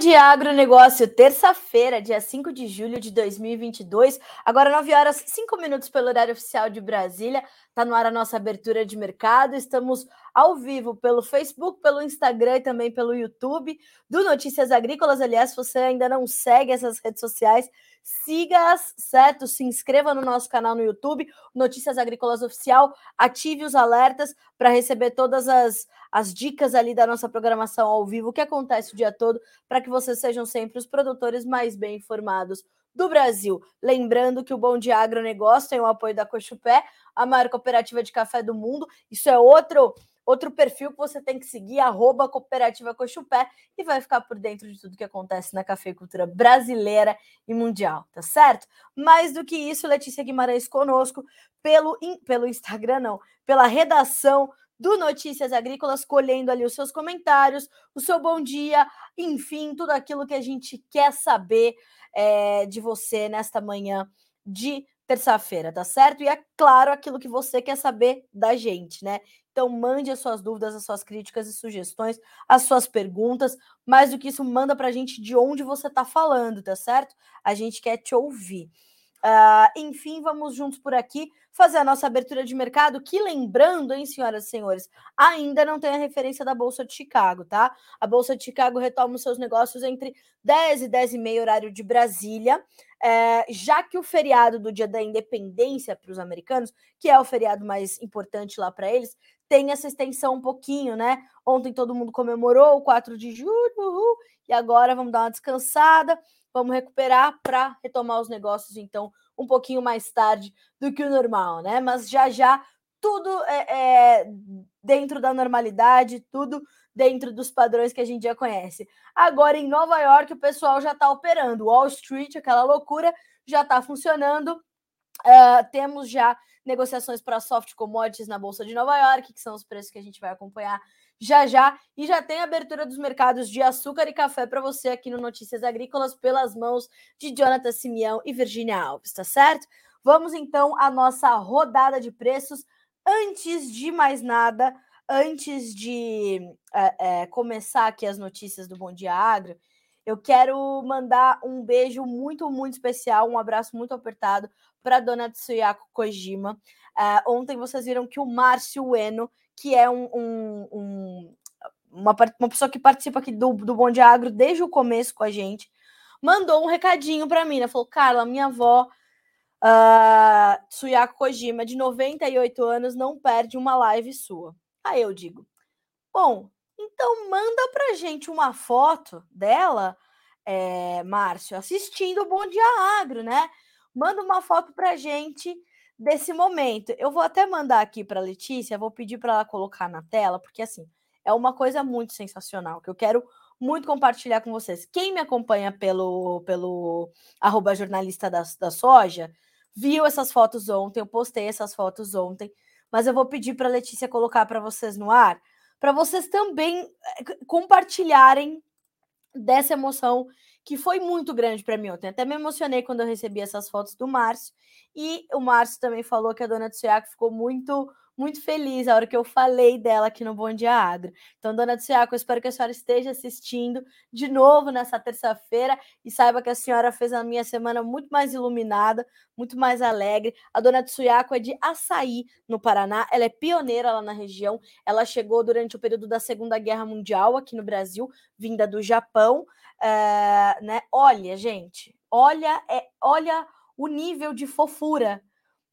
Dia, agronegócio. Terça-feira, dia 5 de julho de 2022. Agora, 9 horas 5 minutos pelo horário oficial de Brasília. Está no ar a nossa abertura de mercado. Estamos ao vivo pelo Facebook, pelo Instagram e também pelo YouTube do Notícias Agrícolas. Aliás, se você ainda não segue essas redes sociais, siga-as, certo? Se inscreva no nosso canal no YouTube, Notícias Agrícolas Oficial, ative os alertas para receber todas as, as dicas ali da nossa programação ao vivo, que acontece o dia todo, para que vocês sejam sempre os produtores mais bem informados do Brasil. Lembrando que o Bom Dia Agronegócio tem o apoio da Cochupé, a maior cooperativa de café do mundo. Isso é outro Outro perfil que você tem que seguir, arroba Cooperativa Cochupé, e vai ficar por dentro de tudo que acontece na cafeicultura brasileira e mundial, tá certo? Mais do que isso, Letícia Guimarães conosco pelo, pelo Instagram, não, pela redação do Notícias Agrícolas, colhendo ali os seus comentários, o seu bom dia, enfim, tudo aquilo que a gente quer saber é, de você nesta manhã de terça-feira, tá certo? E é claro aquilo que você quer saber da gente, né? Então, mande as suas dúvidas, as suas críticas e sugestões, as suas perguntas. Mais do que isso, manda para a gente de onde você está falando, tá certo? A gente quer te ouvir. Uh, enfim, vamos juntos por aqui fazer a nossa abertura de mercado, que lembrando, hein, senhoras e senhores, ainda não tem a referência da Bolsa de Chicago, tá? A Bolsa de Chicago retoma os seus negócios entre 10 e 10 e meia horário de Brasília, é, já que o feriado do Dia da Independência para os americanos, que é o feriado mais importante lá para eles, tem essa extensão um pouquinho, né? Ontem todo mundo comemorou o 4 de julho, uhul, e agora vamos dar uma descansada, vamos recuperar para retomar os negócios, então, um pouquinho mais tarde do que o normal, né? Mas já já tudo é, é dentro da normalidade, tudo dentro dos padrões que a gente já conhece. Agora em Nova York o pessoal já está operando, Wall Street, aquela loucura, já está funcionando. Uh, temos já negociações para soft commodities na Bolsa de Nova York, que são os preços que a gente vai acompanhar já já. E já tem abertura dos mercados de açúcar e café para você aqui no Notícias Agrícolas, pelas mãos de Jonathan Simeão e Virginia Alves, tá certo? Vamos então à nossa rodada de preços. Antes de mais nada, antes de é, é, começar aqui as notícias do Bom Dia Agro, eu quero mandar um beijo muito, muito especial, um abraço muito apertado para a dona Tsuyako Kojima. Uh, ontem vocês viram que o Márcio Eno, que é um, um, um, uma, uma pessoa que participa aqui do, do Bom Dia Agro desde o começo com a gente, mandou um recadinho para mim, né? Falou, Carla, minha avó, uh, Tsuyako Kojima, de 98 anos, não perde uma live sua. Aí eu digo, bom, então manda pra gente uma foto dela, é, Márcio, assistindo o Bom Dia Agro, né? Manda uma foto pra gente desse momento. Eu vou até mandar aqui para Letícia, vou pedir para ela colocar na tela, porque assim, é uma coisa muito sensacional que eu quero muito compartilhar com vocês. Quem me acompanha pelo pelo arroba jornalista da, da soja, viu essas fotos ontem, eu postei essas fotos ontem, mas eu vou pedir para Letícia colocar para vocês no ar, para vocês também eh, compartilharem dessa emoção que foi muito grande para mim ontem. Até me emocionei quando eu recebi essas fotos do Márcio. E o Márcio também falou que a dona Tsuyaku ficou muito muito feliz a hora que eu falei dela aqui no Bom Dia. Então, dona Tsiaco, eu espero que a senhora esteja assistindo de novo nessa terça-feira e saiba que a senhora fez a minha semana muito mais iluminada, muito mais alegre. A dona Tsuyako é de Açaí, no Paraná. Ela é pioneira lá na região. Ela chegou durante o período da Segunda Guerra Mundial aqui no Brasil, vinda do Japão. É, né? Olha, gente, olha, é, olha o nível de fofura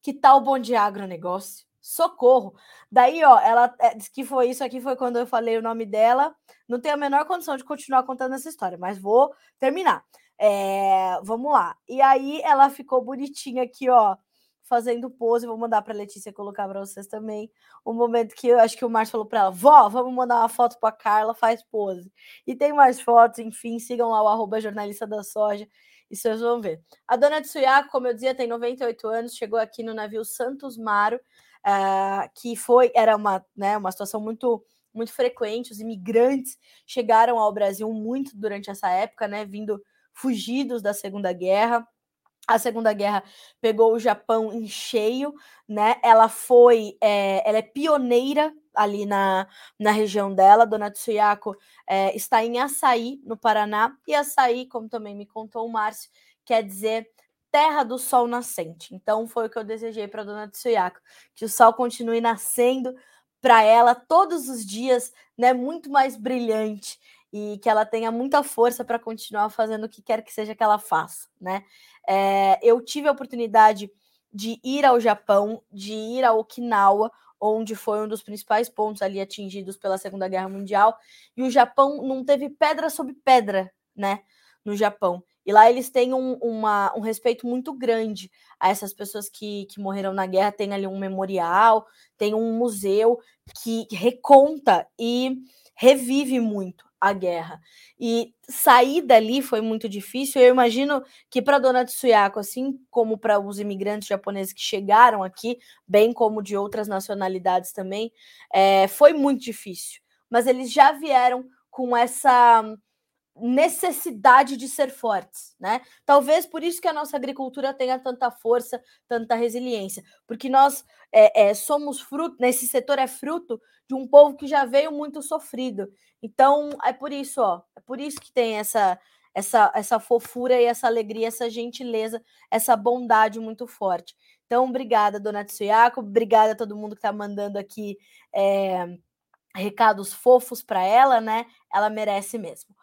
que tá o Bom Dia Agronegócio socorro. Daí, ó, ela é, disse que foi isso aqui, foi quando eu falei o nome dela. Não tenho a menor condição de continuar contando essa história, mas vou terminar. É, vamos lá. E aí ela ficou bonitinha aqui, ó, fazendo pose. Vou mandar para Letícia colocar para vocês também. O momento que eu acho que o Márcio falou para ela: Vó, vamos mandar uma foto para Carla, faz pose. E tem mais fotos, enfim, sigam lá o arroba jornalista da soja e vocês vão ver. A dona Tsuyako, como eu dizia, tem 98 anos, chegou aqui no navio Santos Maro uh, que foi era uma, né, uma situação muito muito frequente. Os imigrantes chegaram ao Brasil muito durante essa época, né, vindo fugidos da Segunda Guerra. A Segunda Guerra pegou o Japão em cheio, né? Ela foi, é, ela é pioneira ali na, na região dela. Dona Tsuyako é, está em Açaí, no Paraná, e Açaí, como também me contou o Márcio, quer dizer terra do sol nascente. Então foi o que eu desejei para Dona Tsuyako, que o sol continue nascendo para ela todos os dias, né, muito mais brilhante e que ela tenha muita força para continuar fazendo o que quer que seja que ela faça, né? É, eu tive a oportunidade de ir ao Japão, de ir a Okinawa, onde foi um dos principais pontos ali atingidos pela Segunda Guerra Mundial, e o Japão não teve pedra sobre pedra, né, no Japão. E lá eles têm um, uma, um respeito muito grande a essas pessoas que, que morreram na guerra. Tem ali um memorial, tem um museu que reconta e revive muito a guerra. E sair dali foi muito difícil. Eu imagino que para Dona Tsuyako, assim como para os imigrantes japoneses que chegaram aqui, bem como de outras nacionalidades também, é, foi muito difícil. Mas eles já vieram com essa necessidade de ser fortes, né? Talvez por isso que a nossa agricultura tenha tanta força, tanta resiliência, porque nós é, é, somos fruto, nesse setor é fruto de um povo que já veio muito sofrido. Então é por isso, ó, é por isso que tem essa essa essa fofura e essa alegria, essa gentileza, essa bondade muito forte. Então, obrigada, dona Tsuyako, obrigada a todo mundo que está mandando aqui é, recados fofos para ela, né? Ela merece mesmo.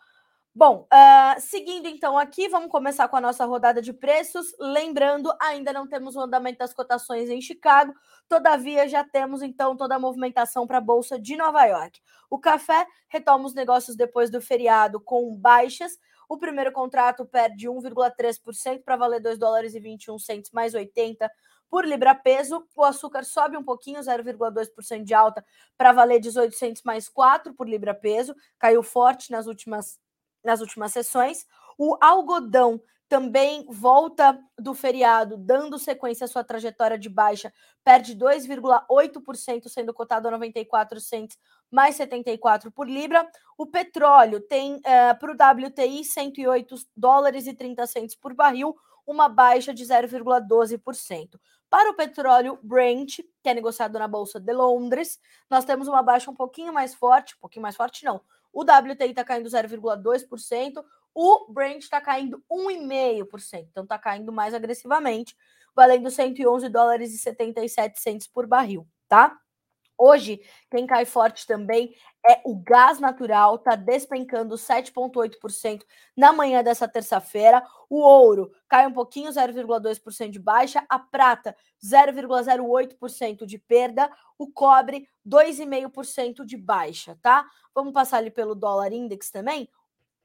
Bom, uh, seguindo então aqui, vamos começar com a nossa rodada de preços. Lembrando, ainda não temos o andamento das cotações em Chicago, todavia já temos então toda a movimentação para a Bolsa de Nova York. O café retoma os negócios depois do feriado com baixas. O primeiro contrato perde 1,3% para valer 2 dólares e 21 centos mais 80 por libra peso. O açúcar sobe um pouquinho, 0,2% de alta para valer 18 centos mais 4 por libra peso. Caiu forte nas últimas nas últimas sessões. O algodão também volta do feriado, dando sequência à sua trajetória de baixa, perde 2,8%, sendo cotado a 94 centos, mais 74 por libra. O petróleo tem para o WTI 108 dólares e 30 centos por barril, uma baixa de 0,12%. Para o petróleo Brent, que é negociado na Bolsa de Londres, nós temos uma baixa um pouquinho mais forte, um pouquinho mais forte não, o WTI está caindo 0,2%, o Brent está caindo 1,5%, então está caindo mais agressivamente, valendo 111 dólares e 77 centos por barril, tá? Hoje, quem cai forte também é o gás natural, está despencando 7,8% na manhã dessa terça-feira. O ouro cai um pouquinho, 0,2% de baixa. A prata, 0,08% de perda. O cobre, 2,5% de baixa, tá? Vamos passar ali pelo dólar index também.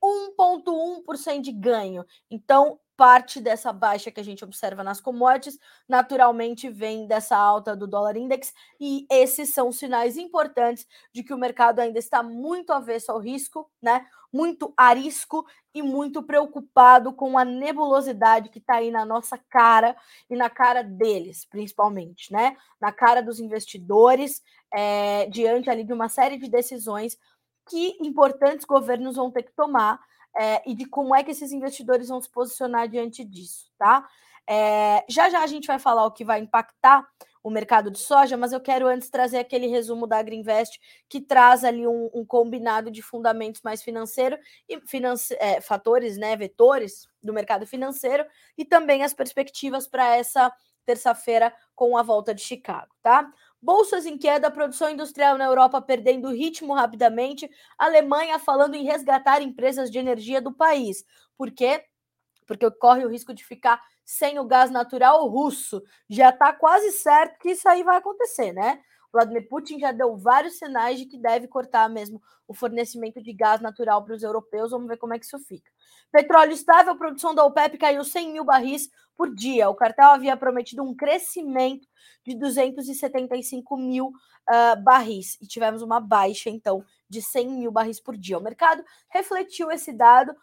1,1% de ganho. Então, parte dessa baixa que a gente observa nas commodities, naturalmente vem dessa alta do dólar index, e esses são sinais importantes de que o mercado ainda está muito avesso ao risco, né? Muito arisco e muito preocupado com a nebulosidade que está aí na nossa cara e na cara deles, principalmente, né? Na cara dos investidores, é, diante ali de uma série de decisões que importantes governos vão ter que tomar é, e de como é que esses investidores vão se posicionar diante disso, tá? É, já já a gente vai falar o que vai impactar o mercado de soja, mas eu quero antes trazer aquele resumo da Agriinvest que traz ali um, um combinado de fundamentos mais financeiro e finance, é, fatores, né, vetores do mercado financeiro e também as perspectivas para essa terça-feira com a volta de Chicago, tá? Bolsas em queda, produção industrial na Europa perdendo ritmo rapidamente, Alemanha falando em resgatar empresas de energia do país. Por quê? Porque corre o risco de ficar sem o gás natural russo. Já está quase certo que isso aí vai acontecer, né? Vladimir Putin já deu vários sinais de que deve cortar mesmo o fornecimento de gás natural para os europeus. Vamos ver como é que isso fica. Petróleo estável, produção da OPEP caiu 100 mil barris por dia. O cartel havia prometido um crescimento de 275 mil uh, barris e tivemos uma baixa, então, de 100 mil barris por dia. O mercado refletiu esse dado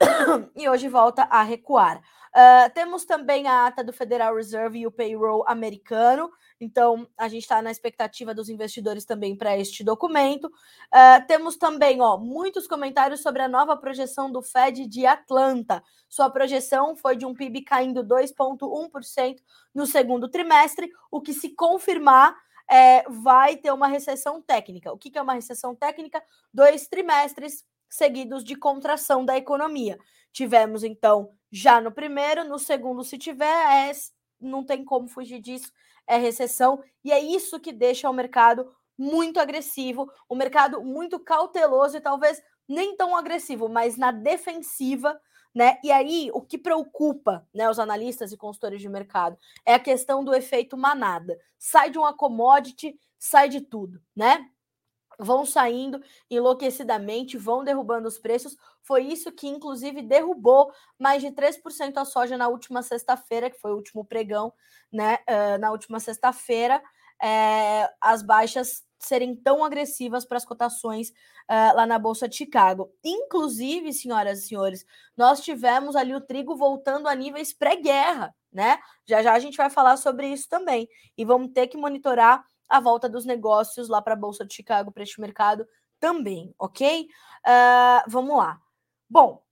e hoje volta a recuar. Uh, temos também a ata do Federal Reserve e o payroll americano. Então, a gente está na expectativa dos investidores também para este documento. Uh, temos também ó, muitos comentários sobre a nova projeção do Fed de Atlanta. Sua projeção foi de um PIB caindo 2,1% no segundo trimestre, o que, se confirmar, é, vai ter uma recessão técnica. O que, que é uma recessão técnica? Dois trimestres seguidos de contração da economia. Tivemos, então, já no primeiro, no segundo, se tiver, é, não tem como fugir disso, é recessão, e é isso que deixa o mercado muito agressivo, o mercado muito cauteloso e talvez nem tão agressivo, mas na defensiva, né? E aí o que preocupa, né, os analistas e consultores de mercado é a questão do efeito manada. Sai de uma commodity, sai de tudo, né? Vão saindo enlouquecidamente, vão derrubando os preços. Foi isso que, inclusive, derrubou mais de 3% a soja na última sexta-feira, que foi o último pregão, né? Uh, na última sexta-feira, é, as baixas serem tão agressivas para as cotações uh, lá na Bolsa de Chicago. Inclusive, senhoras e senhores, nós tivemos ali o trigo voltando a níveis pré-guerra, né? Já já a gente vai falar sobre isso também. E vamos ter que monitorar a volta dos negócios lá para a Bolsa de Chicago, para este mercado também, ok? Uh, vamos lá. Bom,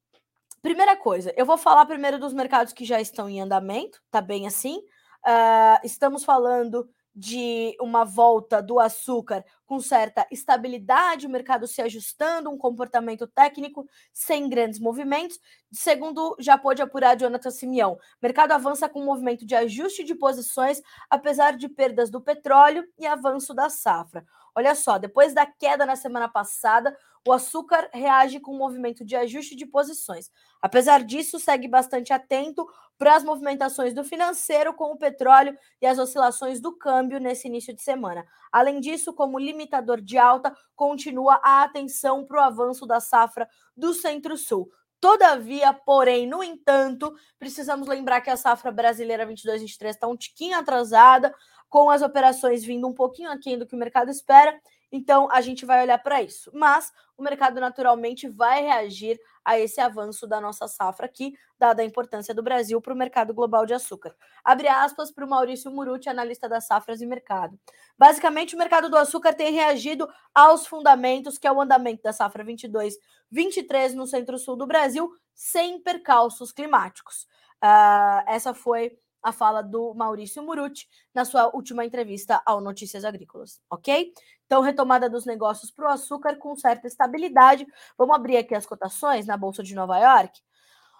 primeira coisa, eu vou falar primeiro dos mercados que já estão em andamento, tá bem assim? Uh, estamos falando de uma volta do açúcar com certa estabilidade, o mercado se ajustando, um comportamento técnico sem grandes movimentos. Segundo já pôde apurar Jonathan Simeão, o mercado avança com um movimento de ajuste de posições, apesar de perdas do petróleo e avanço da safra. Olha só, depois da queda na semana passada, o açúcar reage com um movimento de ajuste de posições. Apesar disso, segue bastante atento para as movimentações do financeiro com o petróleo e as oscilações do câmbio nesse início de semana. Além disso, como limitador de alta, continua a atenção para o avanço da safra do Centro-Sul. Todavia, porém, no entanto, precisamos lembrar que a safra brasileira 22-23 está um tiquinho atrasada, com as operações vindo um pouquinho aquém do que o mercado espera. Então, a gente vai olhar para isso. Mas o mercado naturalmente vai reagir a esse avanço da nossa safra aqui, dada a importância do Brasil para o mercado global de açúcar. Abre aspas para o Maurício Muruti, analista das safras e mercado. Basicamente, o mercado do açúcar tem reagido aos fundamentos, que é o andamento da safra 22, 23 no centro-sul do Brasil, sem percalços climáticos. Uh, essa foi a fala do Maurício Muruti na sua última entrevista ao Notícias Agrícolas, ok? Então, retomada dos negócios para o açúcar com certa estabilidade. Vamos abrir aqui as cotações na Bolsa de Nova York.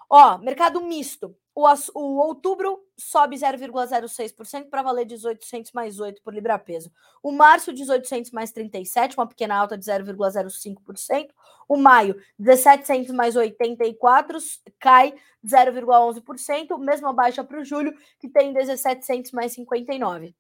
Ó, mercado misto. O, o outubro sobe 0,06% para valer 1800 mais 8 por libra peso. O março 1800 mais 37, uma pequena alta de 0,05%. O maio 1700 mais 84 cai 0,11%, mesma baixa para o julho que tem 1700 mais 59.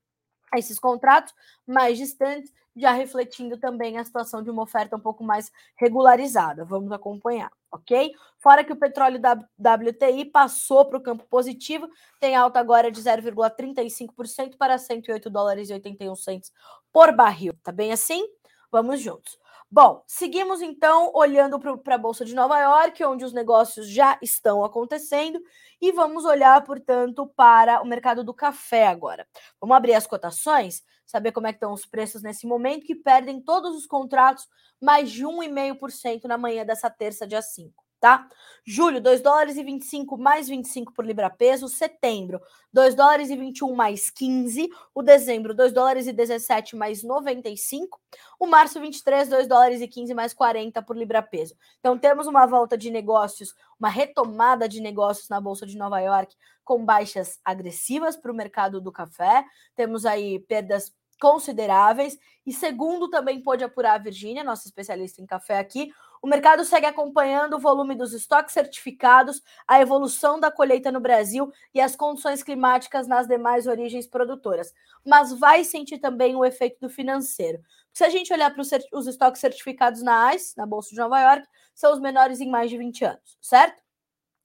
Esses contratos mais distantes já refletindo também a situação de uma oferta um pouco mais regularizada. Vamos acompanhar, ok? Fora que o petróleo WTI passou para o campo positivo, tem alta agora de 0,35% para 108 dólares e 81 centos por barril. Tá bem assim? Vamos juntos. Bom, seguimos então olhando para a Bolsa de Nova York, onde os negócios já estão acontecendo, e vamos olhar, portanto, para o mercado do café agora. Vamos abrir as cotações, saber como é que estão os preços nesse momento, que perdem todos os contratos mais de 1,5% na manhã dessa terça, dia 5 tá? Julho, 2 dólares e 25 mais 25 por libra peso. Setembro, 2 dólares e 21 mais 15. O dezembro, 2 dólares e 17 mais 95. O março, 23, 2 dólares e 15 mais 40 por libra peso. Então, temos uma volta de negócios, uma retomada de negócios na Bolsa de Nova York com baixas agressivas para o mercado do café. Temos aí perdas consideráveis. E segundo também pôde apurar a Virgínia, nossa especialista em café aqui, o mercado segue acompanhando o volume dos estoques certificados, a evolução da colheita no Brasil e as condições climáticas nas demais origens produtoras, mas vai sentir também o efeito do financeiro. Se a gente olhar para os estoques certificados na ICE, na Bolsa de Nova York, são os menores em mais de 20 anos, certo?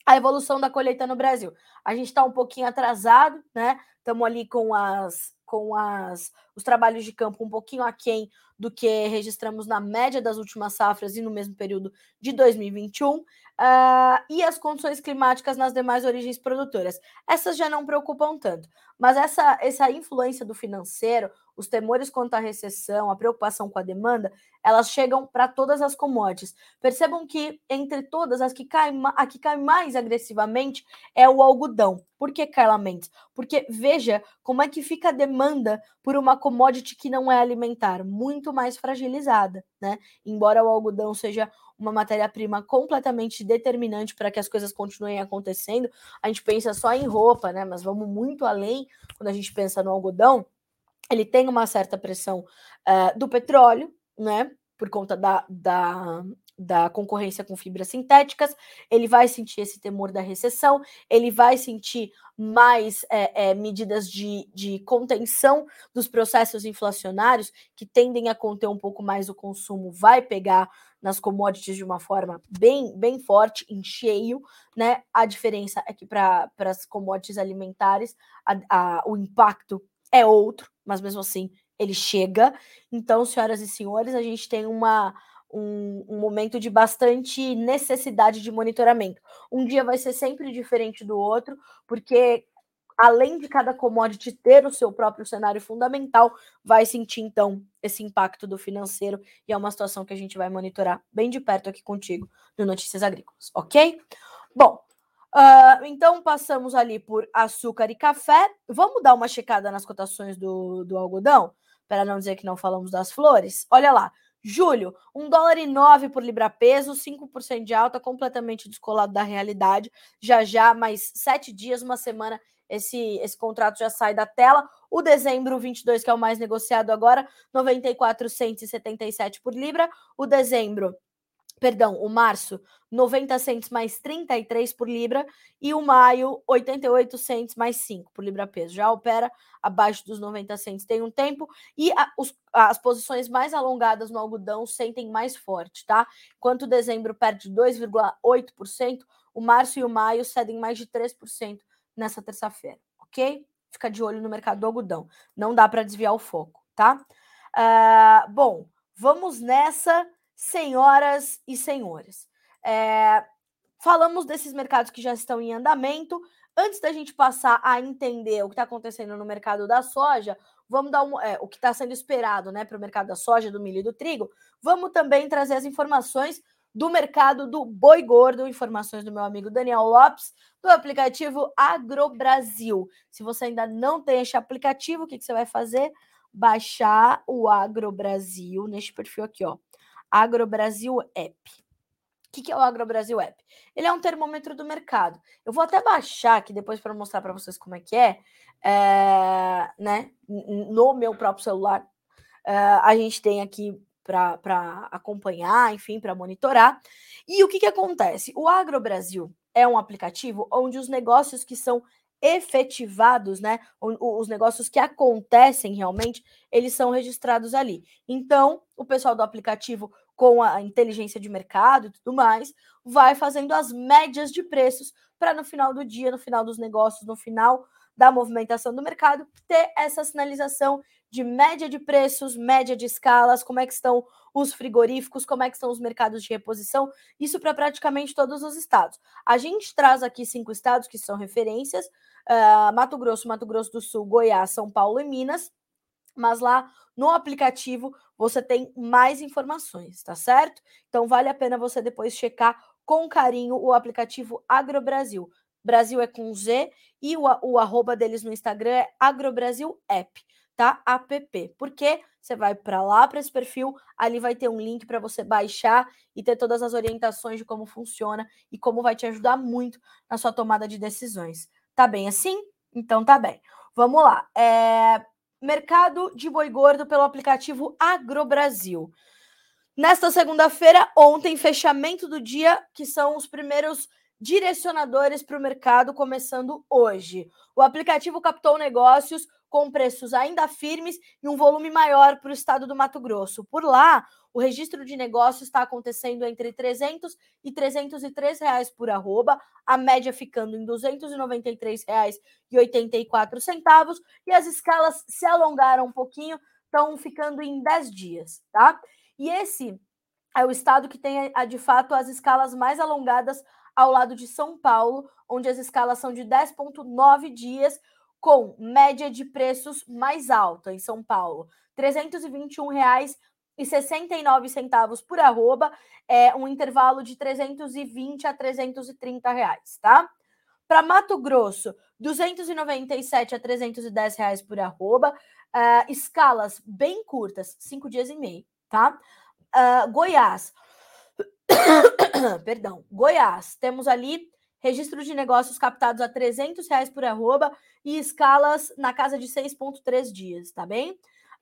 A evolução da colheita no Brasil. A gente está um pouquinho atrasado, né? Estamos ali com as com as, os trabalhos de campo um pouquinho aquém do que registramos na média das últimas safras e no mesmo período de 2021, uh, ah, e as condições climáticas nas demais origens produtoras. Essas já não preocupam tanto, mas essa, essa influência do financeiro, os temores quanto à recessão, a preocupação com a demanda, elas chegam para todas as commodities. Percebam que entre todas as que caem, a que cai mais agressivamente é o algodão. Por que, Carla Mendes? Porque veja como é que fica a demanda por uma commodity que não é alimentar, muito mais fragilizada, né? Embora o algodão seja uma matéria-prima completamente determinante para que as coisas continuem acontecendo, a gente pensa só em roupa, né? Mas vamos muito além quando a gente pensa no algodão ele tem uma certa pressão uh, do petróleo, né? Por conta da, da, da concorrência com fibras sintéticas, ele vai sentir esse temor da recessão, ele vai sentir mais é, é, medidas de, de contenção dos processos inflacionários que tendem a conter um pouco mais o consumo, vai pegar nas commodities de uma forma bem, bem forte, em cheio, né? A diferença é que para as commodities alimentares a, a, o impacto é outro, mas mesmo assim ele chega. Então, senhoras e senhores, a gente tem uma, um, um, momento de bastante necessidade de monitoramento. Um dia vai ser sempre diferente do outro, porque além de cada commodity ter o seu próprio cenário fundamental, vai sentir então esse impacto do financeiro e é uma situação que a gente vai monitorar bem de perto aqui contigo no Notícias Agrícolas, ok? Bom, Uh, então passamos ali por açúcar e café. Vamos dar uma checada nas cotações do, do algodão, para não dizer que não falamos das flores. Olha lá, julho, 1 dólar e 9 por libra peso, 5% de alta, completamente descolado da realidade. Já já, mais sete dias, uma semana, esse, esse contrato já sai da tela. O dezembro 22, que é o mais negociado agora, 94,177 por libra. O dezembro perdão, o março, 90 centos mais 33 por libra e o maio, 88 centos mais 5 por libra peso. Já opera abaixo dos 90 centos tem um tempo e a, os, as posições mais alongadas no algodão sentem mais forte, tá? Enquanto dezembro perde 2,8%, o março e o maio cedem mais de 3% nessa terça-feira, ok? Fica de olho no mercado do algodão. Não dá para desviar o foco, tá? Uh, bom, vamos nessa senhoras e senhores. É, falamos desses mercados que já estão em andamento. Antes da gente passar a entender o que está acontecendo no mercado da soja, vamos dar um, é, o que está sendo esperado né, para o mercado da soja, do milho e do trigo. Vamos também trazer as informações do mercado do boi gordo, informações do meu amigo Daniel Lopes, do aplicativo AgroBrasil. Se você ainda não tem esse aplicativo, o que, que você vai fazer? Baixar o AgroBrasil neste perfil aqui, ó AgroBrasil App. O que, que é o AgroBrasil App? Ele é um termômetro do mercado. Eu vou até baixar aqui depois para mostrar para vocês como é que é, é né? No meu próprio celular. É, a gente tem aqui para acompanhar, enfim, para monitorar. E o que, que acontece? O AgroBrasil é um aplicativo onde os negócios que são efetivados, né? Os negócios que acontecem realmente, eles são registrados ali. Então, o pessoal do aplicativo, com a inteligência de mercado e tudo mais, vai fazendo as médias de preços para no final do dia, no final dos negócios, no final da movimentação do mercado, ter essa sinalização de média de preços, média de escalas, como é que estão os frigoríficos, como é que estão os mercados de reposição, isso para praticamente todos os estados. A gente traz aqui cinco estados que são referências, uh, Mato Grosso, Mato Grosso do Sul, Goiás, São Paulo e Minas, mas lá no aplicativo você tem mais informações, tá certo? Então vale a pena você depois checar com carinho o aplicativo AgroBrasil. Brasil é com Z e o, o arroba deles no Instagram é AgroBrasil App tá? App. Porque você vai para lá para esse perfil, ali vai ter um link para você baixar e ter todas as orientações de como funciona e como vai te ajudar muito na sua tomada de decisões. Tá bem assim? Então tá bem. Vamos lá. É... Mercado de boi gordo pelo aplicativo AgroBrasil. Nesta segunda-feira, ontem, fechamento do dia, que são os primeiros direcionadores para o mercado começando hoje. O aplicativo captou negócios com preços ainda firmes e um volume maior para o estado do Mato Grosso. Por lá, o registro de negócios está acontecendo entre 300 e 303 reais por arroba, a média ficando em 293 reais e 84 centavos e as escalas se alongaram um pouquinho, estão ficando em 10 dias, tá? E esse é o estado que tem, de fato, as escalas mais alongadas ao lado de São Paulo, onde as escalas são de 10,9 dias, com média de preços mais alta em São Paulo, R$ 321,69 por arroba, é um intervalo de 320 a 330 reais, tá? Para Mato Grosso, 297 a 310 reais por arroba, uh, escalas bem curtas, cinco dias e meio, tá? Uh, Goiás, perdão, Goiás, temos ali registros de negócios captados a 300 reais por arroba e escalas na casa de 6,3 dias, tá bem?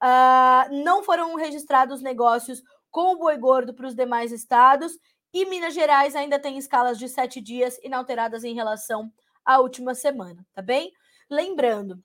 Uh, não foram registrados negócios com o boi gordo para os demais estados e Minas Gerais ainda tem escalas de sete dias inalteradas em relação à última semana, tá bem? Lembrando,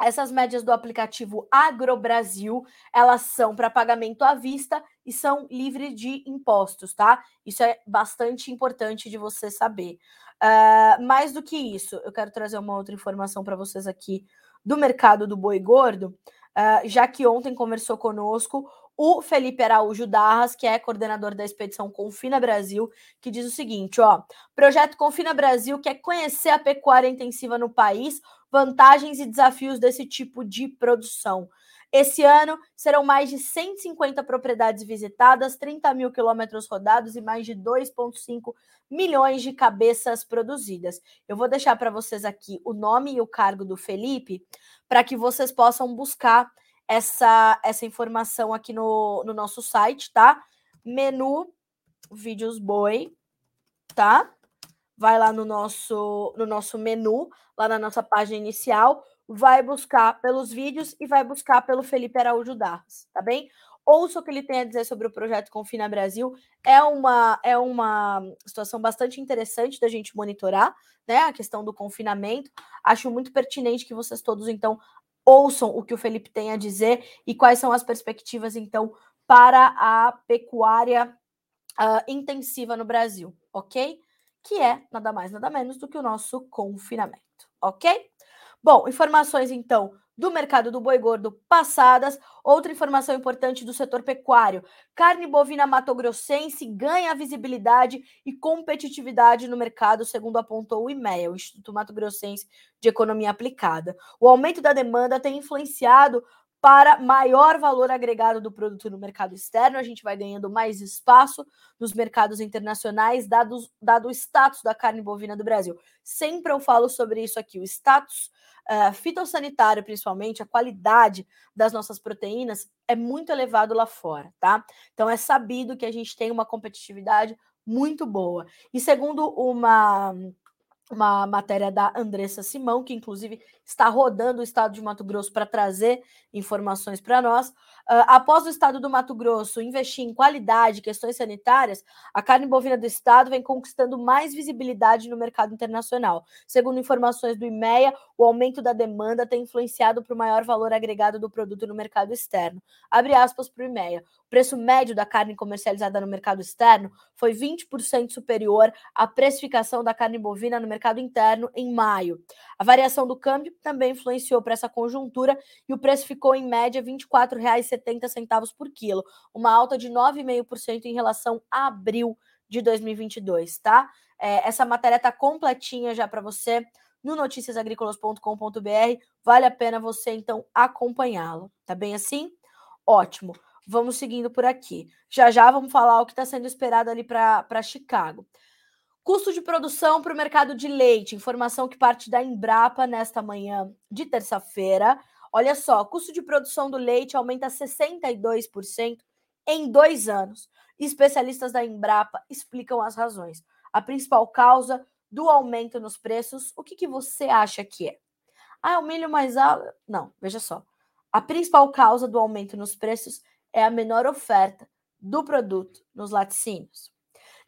essas médias do aplicativo AgroBrasil, elas são para pagamento à vista e são livres de impostos, tá? Isso é bastante importante de você saber. Uh, mais do que isso, eu quero trazer uma outra informação para vocês aqui do mercado do boi gordo, uh, já que ontem conversou conosco o Felipe Araújo Darras, que é coordenador da expedição Confina Brasil, que diz o seguinte: ó, projeto Confina Brasil quer conhecer a pecuária intensiva no país, vantagens e desafios desse tipo de produção. Esse ano serão mais de 150 propriedades visitadas, 30 mil quilômetros rodados e mais de 2,5 milhões de cabeças produzidas. Eu vou deixar para vocês aqui o nome e o cargo do Felipe para que vocês possam buscar essa, essa informação aqui no, no nosso site, tá? Menu Vídeos Boi, tá? Vai lá no nosso, no nosso menu, lá na nossa página inicial vai buscar pelos vídeos e vai buscar pelo Felipe Araújo Darras, tá bem? Ouça o que ele tem a dizer sobre o projeto Confina Brasil. É uma, é uma situação bastante interessante da gente monitorar, né? A questão do confinamento. Acho muito pertinente que vocês todos, então, ouçam o que o Felipe tem a dizer e quais são as perspectivas, então, para a pecuária uh, intensiva no Brasil, ok? Que é nada mais, nada menos do que o nosso confinamento, ok? Bom, informações então do mercado do boi gordo passadas. Outra informação importante do setor pecuário: carne bovina matogrossense ganha visibilidade e competitividade no mercado, segundo apontou o IMEA, o Instituto Mato Grossense de Economia Aplicada. O aumento da demanda tem influenciado para maior valor agregado do produto no mercado externo, a gente vai ganhando mais espaço nos mercados internacionais, dado, o status da carne bovina do Brasil. Sempre eu falo sobre isso aqui, o status uh, fitossanitário, principalmente, a qualidade das nossas proteínas é muito elevado lá fora, tá? Então é sabido que a gente tem uma competitividade muito boa. E segundo uma uma matéria da Andressa Simão, que inclusive está rodando o estado de Mato Grosso para trazer informações para nós. Uh, após o estado do Mato Grosso investir em qualidade, questões sanitárias, a carne bovina do estado vem conquistando mais visibilidade no mercado internacional. Segundo informações do IMEA, o aumento da demanda tem influenciado para o maior valor agregado do produto no mercado externo. Abre aspas para o IMEA. O preço médio da carne comercializada no mercado externo foi 20% superior à precificação da carne bovina no mercado interno em maio. A variação do câmbio também influenciou para essa conjuntura e o preço ficou em média R$ 24,70 por quilo, uma alta de 9,5% em relação a abril de 2022, tá? É, essa matéria está completinha já para você no noticiasagricolas.com.br. Vale a pena você então acompanhá-lo. Tá bem assim? Ótimo. Vamos seguindo por aqui. Já já vamos falar o que está sendo esperado ali para Chicago. Custo de produção para o mercado de leite, informação que parte da Embrapa nesta manhã de terça-feira. Olha só, custo de produção do leite aumenta 62% em dois anos. Especialistas da Embrapa explicam as razões. A principal causa do aumento nos preços, o que, que você acha que é? Ah, é o milho mais alto? Não, veja só. A principal causa do aumento nos preços é a menor oferta do produto nos laticínios.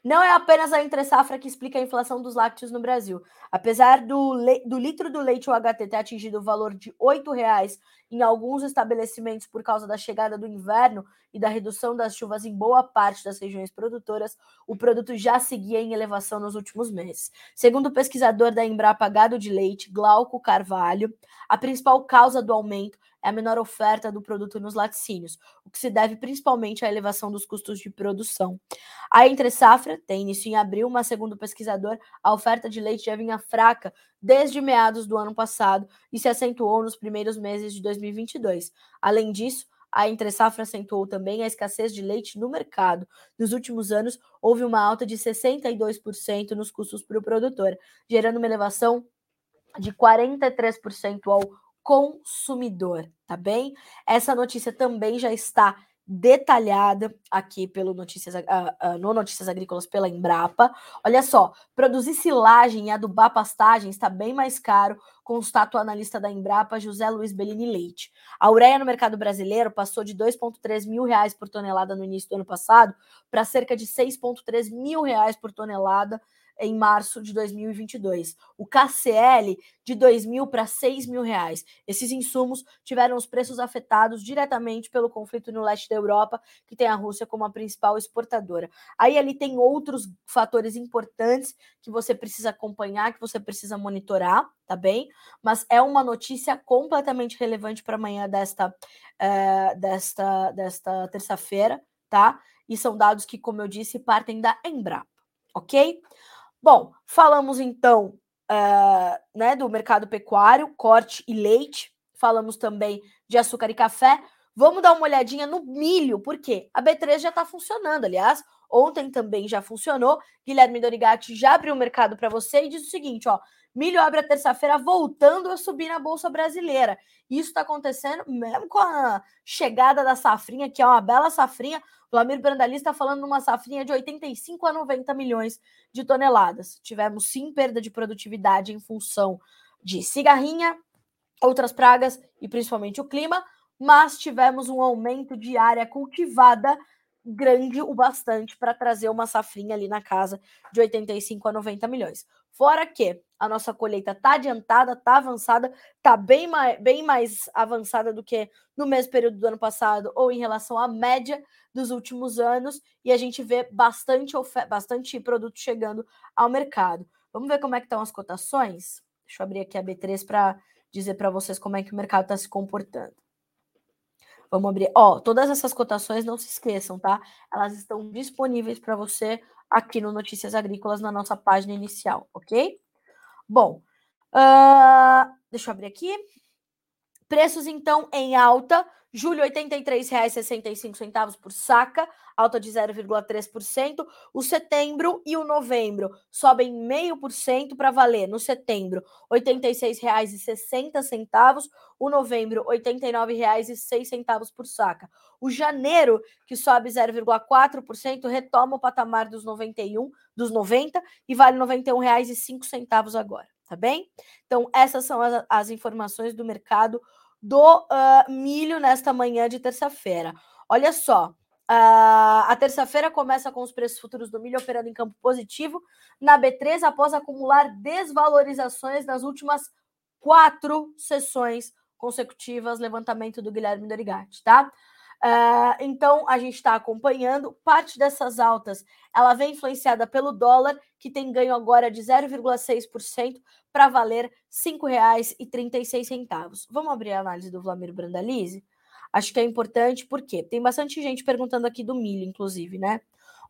Não é apenas a entre-safra que explica a inflação dos lácteos no Brasil. Apesar do, do litro do leite UHT ter atingido o valor de R$ reais em alguns estabelecimentos por causa da chegada do inverno e da redução das chuvas em boa parte das regiões produtoras, o produto já seguia em elevação nos últimos meses. Segundo o pesquisador da Embrapa Gado de Leite, Glauco Carvalho, a principal causa do aumento é a menor oferta do produto nos laticínios, o que se deve principalmente à elevação dos custos de produção. A Entre Safra tem início em abril, mas segundo o pesquisador, a oferta de leite já vinha fraca desde meados do ano passado e se acentuou nos primeiros meses de 2022. Além disso, a entre safra acentuou também a escassez de leite no mercado. Nos últimos anos, houve uma alta de 62% nos custos para o produtor, gerando uma elevação de 43% ao consumidor, tá bem? Essa notícia também já está detalhada aqui pelo Notícias, uh, uh, no Notícias Agrícolas pela Embrapa. Olha só, produzir silagem e adubar pastagem está bem mais caro, constata o analista da Embrapa, José Luiz Bellini Leite. A ureia no mercado brasileiro passou de 2,3 mil reais por tonelada no início do ano passado para cerca de 6,3 mil reais por tonelada em março de 2022. O KCL de 2 mil para 6 mil reais. Esses insumos tiveram os preços afetados diretamente pelo conflito no leste da Europa, que tem a Rússia como a principal exportadora. Aí ali tem outros fatores importantes que você precisa acompanhar, que você precisa monitorar, tá bem? Mas é uma notícia completamente relevante para amanhã desta, uh, desta, desta terça-feira, tá? E são dados que, como eu disse, partem da Embrapa, ok? Bom, falamos então uh, né, do mercado pecuário, corte e leite, falamos também de açúcar e café. Vamos dar uma olhadinha no milho, porque a B3 já está funcionando. Aliás, ontem também já funcionou. Guilherme Dorigatti já abriu o mercado para você e diz o seguinte: ó, milho abre a terça-feira voltando a subir na Bolsa Brasileira. Isso está acontecendo mesmo com a chegada da safrinha, que é uma bela safrinha. Vladimir Brandali está falando numa safrinha de 85 a 90 milhões de toneladas. Tivemos sim perda de produtividade em função de cigarrinha, outras pragas e principalmente o clima, mas tivemos um aumento de área cultivada grande o bastante para trazer uma safrinha ali na casa de 85 a 90 milhões. Fora que a nossa colheita está adiantada, está avançada, está bem mais, bem mais avançada do que no mesmo período do ano passado ou em relação à média dos últimos anos, e a gente vê bastante, bastante produto chegando ao mercado. Vamos ver como é que estão as cotações? Deixa eu abrir aqui a B3 para dizer para vocês como é que o mercado está se comportando. Vamos abrir. Ó, todas essas cotações, não se esqueçam, tá? Elas estão disponíveis para você aqui no Notícias Agrícolas na nossa página inicial, ok? Bom, uh, deixa eu abrir aqui. Preços, então, em alta. Julho, R$ 83,65 por saca, alta de 0,3%. O setembro e o novembro sobem 0,5% para valer. No setembro, R$ 86,60. O novembro, R$ 89,06 por saca. O janeiro, que sobe 0,4%, retoma o patamar dos 91, dos 90 e vale R$ 91,05 agora, tá bem? Então, essas são as, as informações do mercado do uh, milho nesta manhã de terça-feira. Olha só, uh, a terça-feira começa com os preços futuros do milho operando em campo positivo na B3 após acumular desvalorizações nas últimas quatro sessões consecutivas, levantamento do Guilherme Dorigatti, tá? Uh, então, a gente está acompanhando. Parte dessas altas ela vem influenciada pelo dólar, que tem ganho agora de 0,6% para valer R$ 5,36. Vamos abrir a análise do Vlamir Brandalize? Acho que é importante, porque tem bastante gente perguntando aqui do milho, inclusive, né?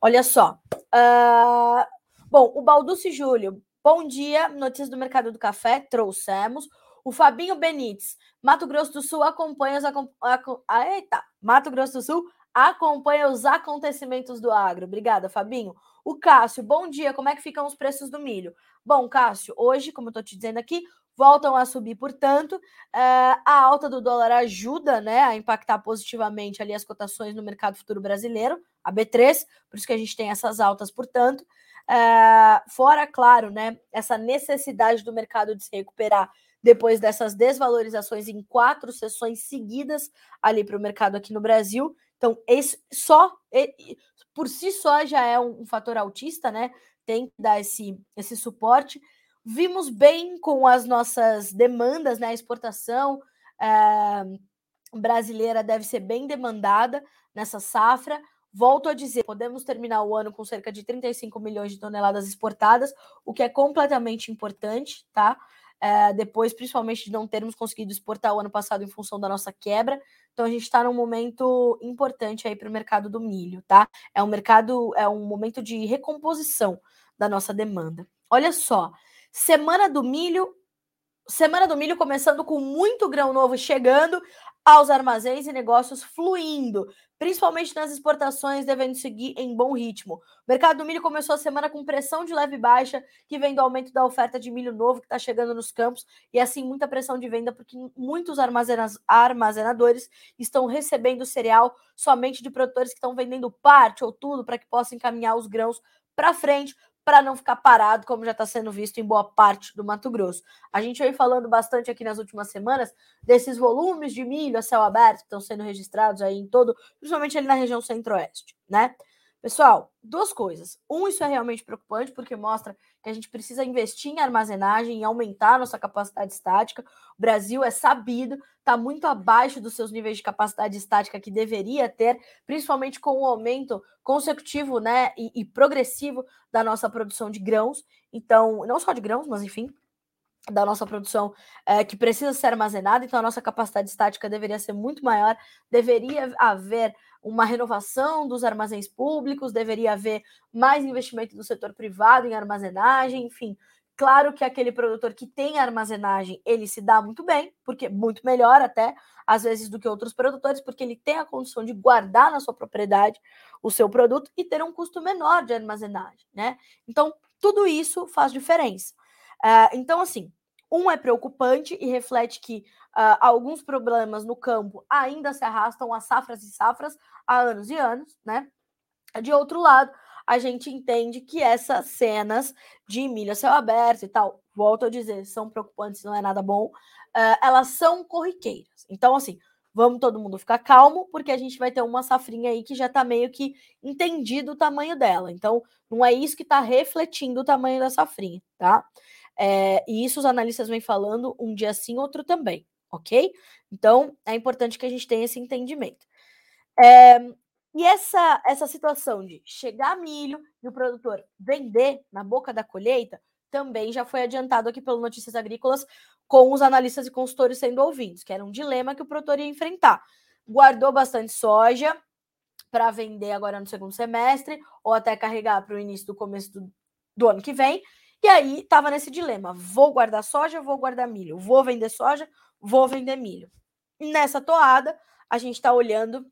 Olha só. Uh, bom, o Balducci Júlio, bom dia. Notícias do mercado do café, trouxemos. O Fabinho Benites, Mato Grosso do Sul acompanha os. Ah, eita! Mato Grosso do Sul acompanha os acontecimentos do agro. Obrigada, Fabinho. O Cássio, bom dia. Como é que ficam os preços do milho? Bom, Cássio, hoje, como eu estou te dizendo aqui, voltam a subir, portanto, uh, a alta do dólar ajuda né, a impactar positivamente ali as cotações no mercado futuro brasileiro, a B3, por isso que a gente tem essas altas, portanto. Uh, fora, claro, né, essa necessidade do mercado de se recuperar depois dessas desvalorizações em quatro sessões seguidas ali para o mercado aqui no Brasil. Então, esse só por si só já é um, um fator autista, né? Tem que dar esse, esse suporte. Vimos bem com as nossas demandas, né? A exportação é, brasileira deve ser bem demandada nessa safra. Volto a dizer, podemos terminar o ano com cerca de 35 milhões de toneladas exportadas, o que é completamente importante, tá? é, depois, principalmente, de não termos conseguido exportar o ano passado em função da nossa quebra. Então, a gente está num momento importante aí para o mercado do milho, tá? É um mercado, é um momento de recomposição da nossa demanda. Olha só, semana do milho, semana do milho começando com muito grão novo chegando aos armazéns e negócios fluindo, principalmente nas exportações devendo seguir em bom ritmo. O mercado do milho começou a semana com pressão de leve baixa, que vem do aumento da oferta de milho novo que está chegando nos campos, e assim muita pressão de venda, porque muitos armazenadores estão recebendo cereal somente de produtores que estão vendendo parte ou tudo para que possam encaminhar os grãos para frente, para não ficar parado, como já está sendo visto em boa parte do Mato Grosso. A gente vem falando bastante aqui nas últimas semanas desses volumes de milho a céu aberto que estão sendo registrados aí em todo, principalmente ali na região centro-oeste, né? Pessoal, duas coisas. Um, isso é realmente preocupante, porque mostra que a gente precisa investir em armazenagem e aumentar nossa capacidade estática. O Brasil é sabido, está muito abaixo dos seus níveis de capacidade estática que deveria ter, principalmente com o aumento consecutivo né, e, e progressivo da nossa produção de grãos. Então, não só de grãos, mas enfim, da nossa produção é, que precisa ser armazenada, então a nossa capacidade estática deveria ser muito maior, deveria haver uma renovação dos armazéns públicos, deveria haver mais investimento do setor privado em armazenagem, enfim. Claro que aquele produtor que tem armazenagem, ele se dá muito bem, porque muito melhor até, às vezes, do que outros produtores, porque ele tem a condição de guardar na sua propriedade o seu produto e ter um custo menor de armazenagem, né? Então, tudo isso faz diferença. Uh, então, assim, um é preocupante e reflete que uh, alguns problemas no campo ainda se arrastam a safras e safras há anos e anos, né? De outro lado, a gente entende que essas cenas de milho a céu aberto e tal, volto a dizer, são preocupantes, não é nada bom, uh, elas são corriqueiras. Então, assim, vamos todo mundo ficar calmo, porque a gente vai ter uma safrinha aí que já está meio que entendido o tamanho dela. Então, não é isso que está refletindo o tamanho da safrinha, tá? É, e isso os analistas vêm falando um dia sim, outro também, ok? Então, é importante que a gente tenha esse entendimento. É, e essa, essa situação de chegar milho e o produtor vender na boca da colheita também já foi adiantado aqui pelo Notícias Agrícolas, com os analistas e consultores sendo ouvidos, que era um dilema que o produtor ia enfrentar. Guardou bastante soja para vender agora no segundo semestre, ou até carregar para o início do começo do, do ano que vem, e aí estava nesse dilema: vou guardar soja, vou guardar milho, vou vender soja, vou vender milho. nessa toada, a gente está olhando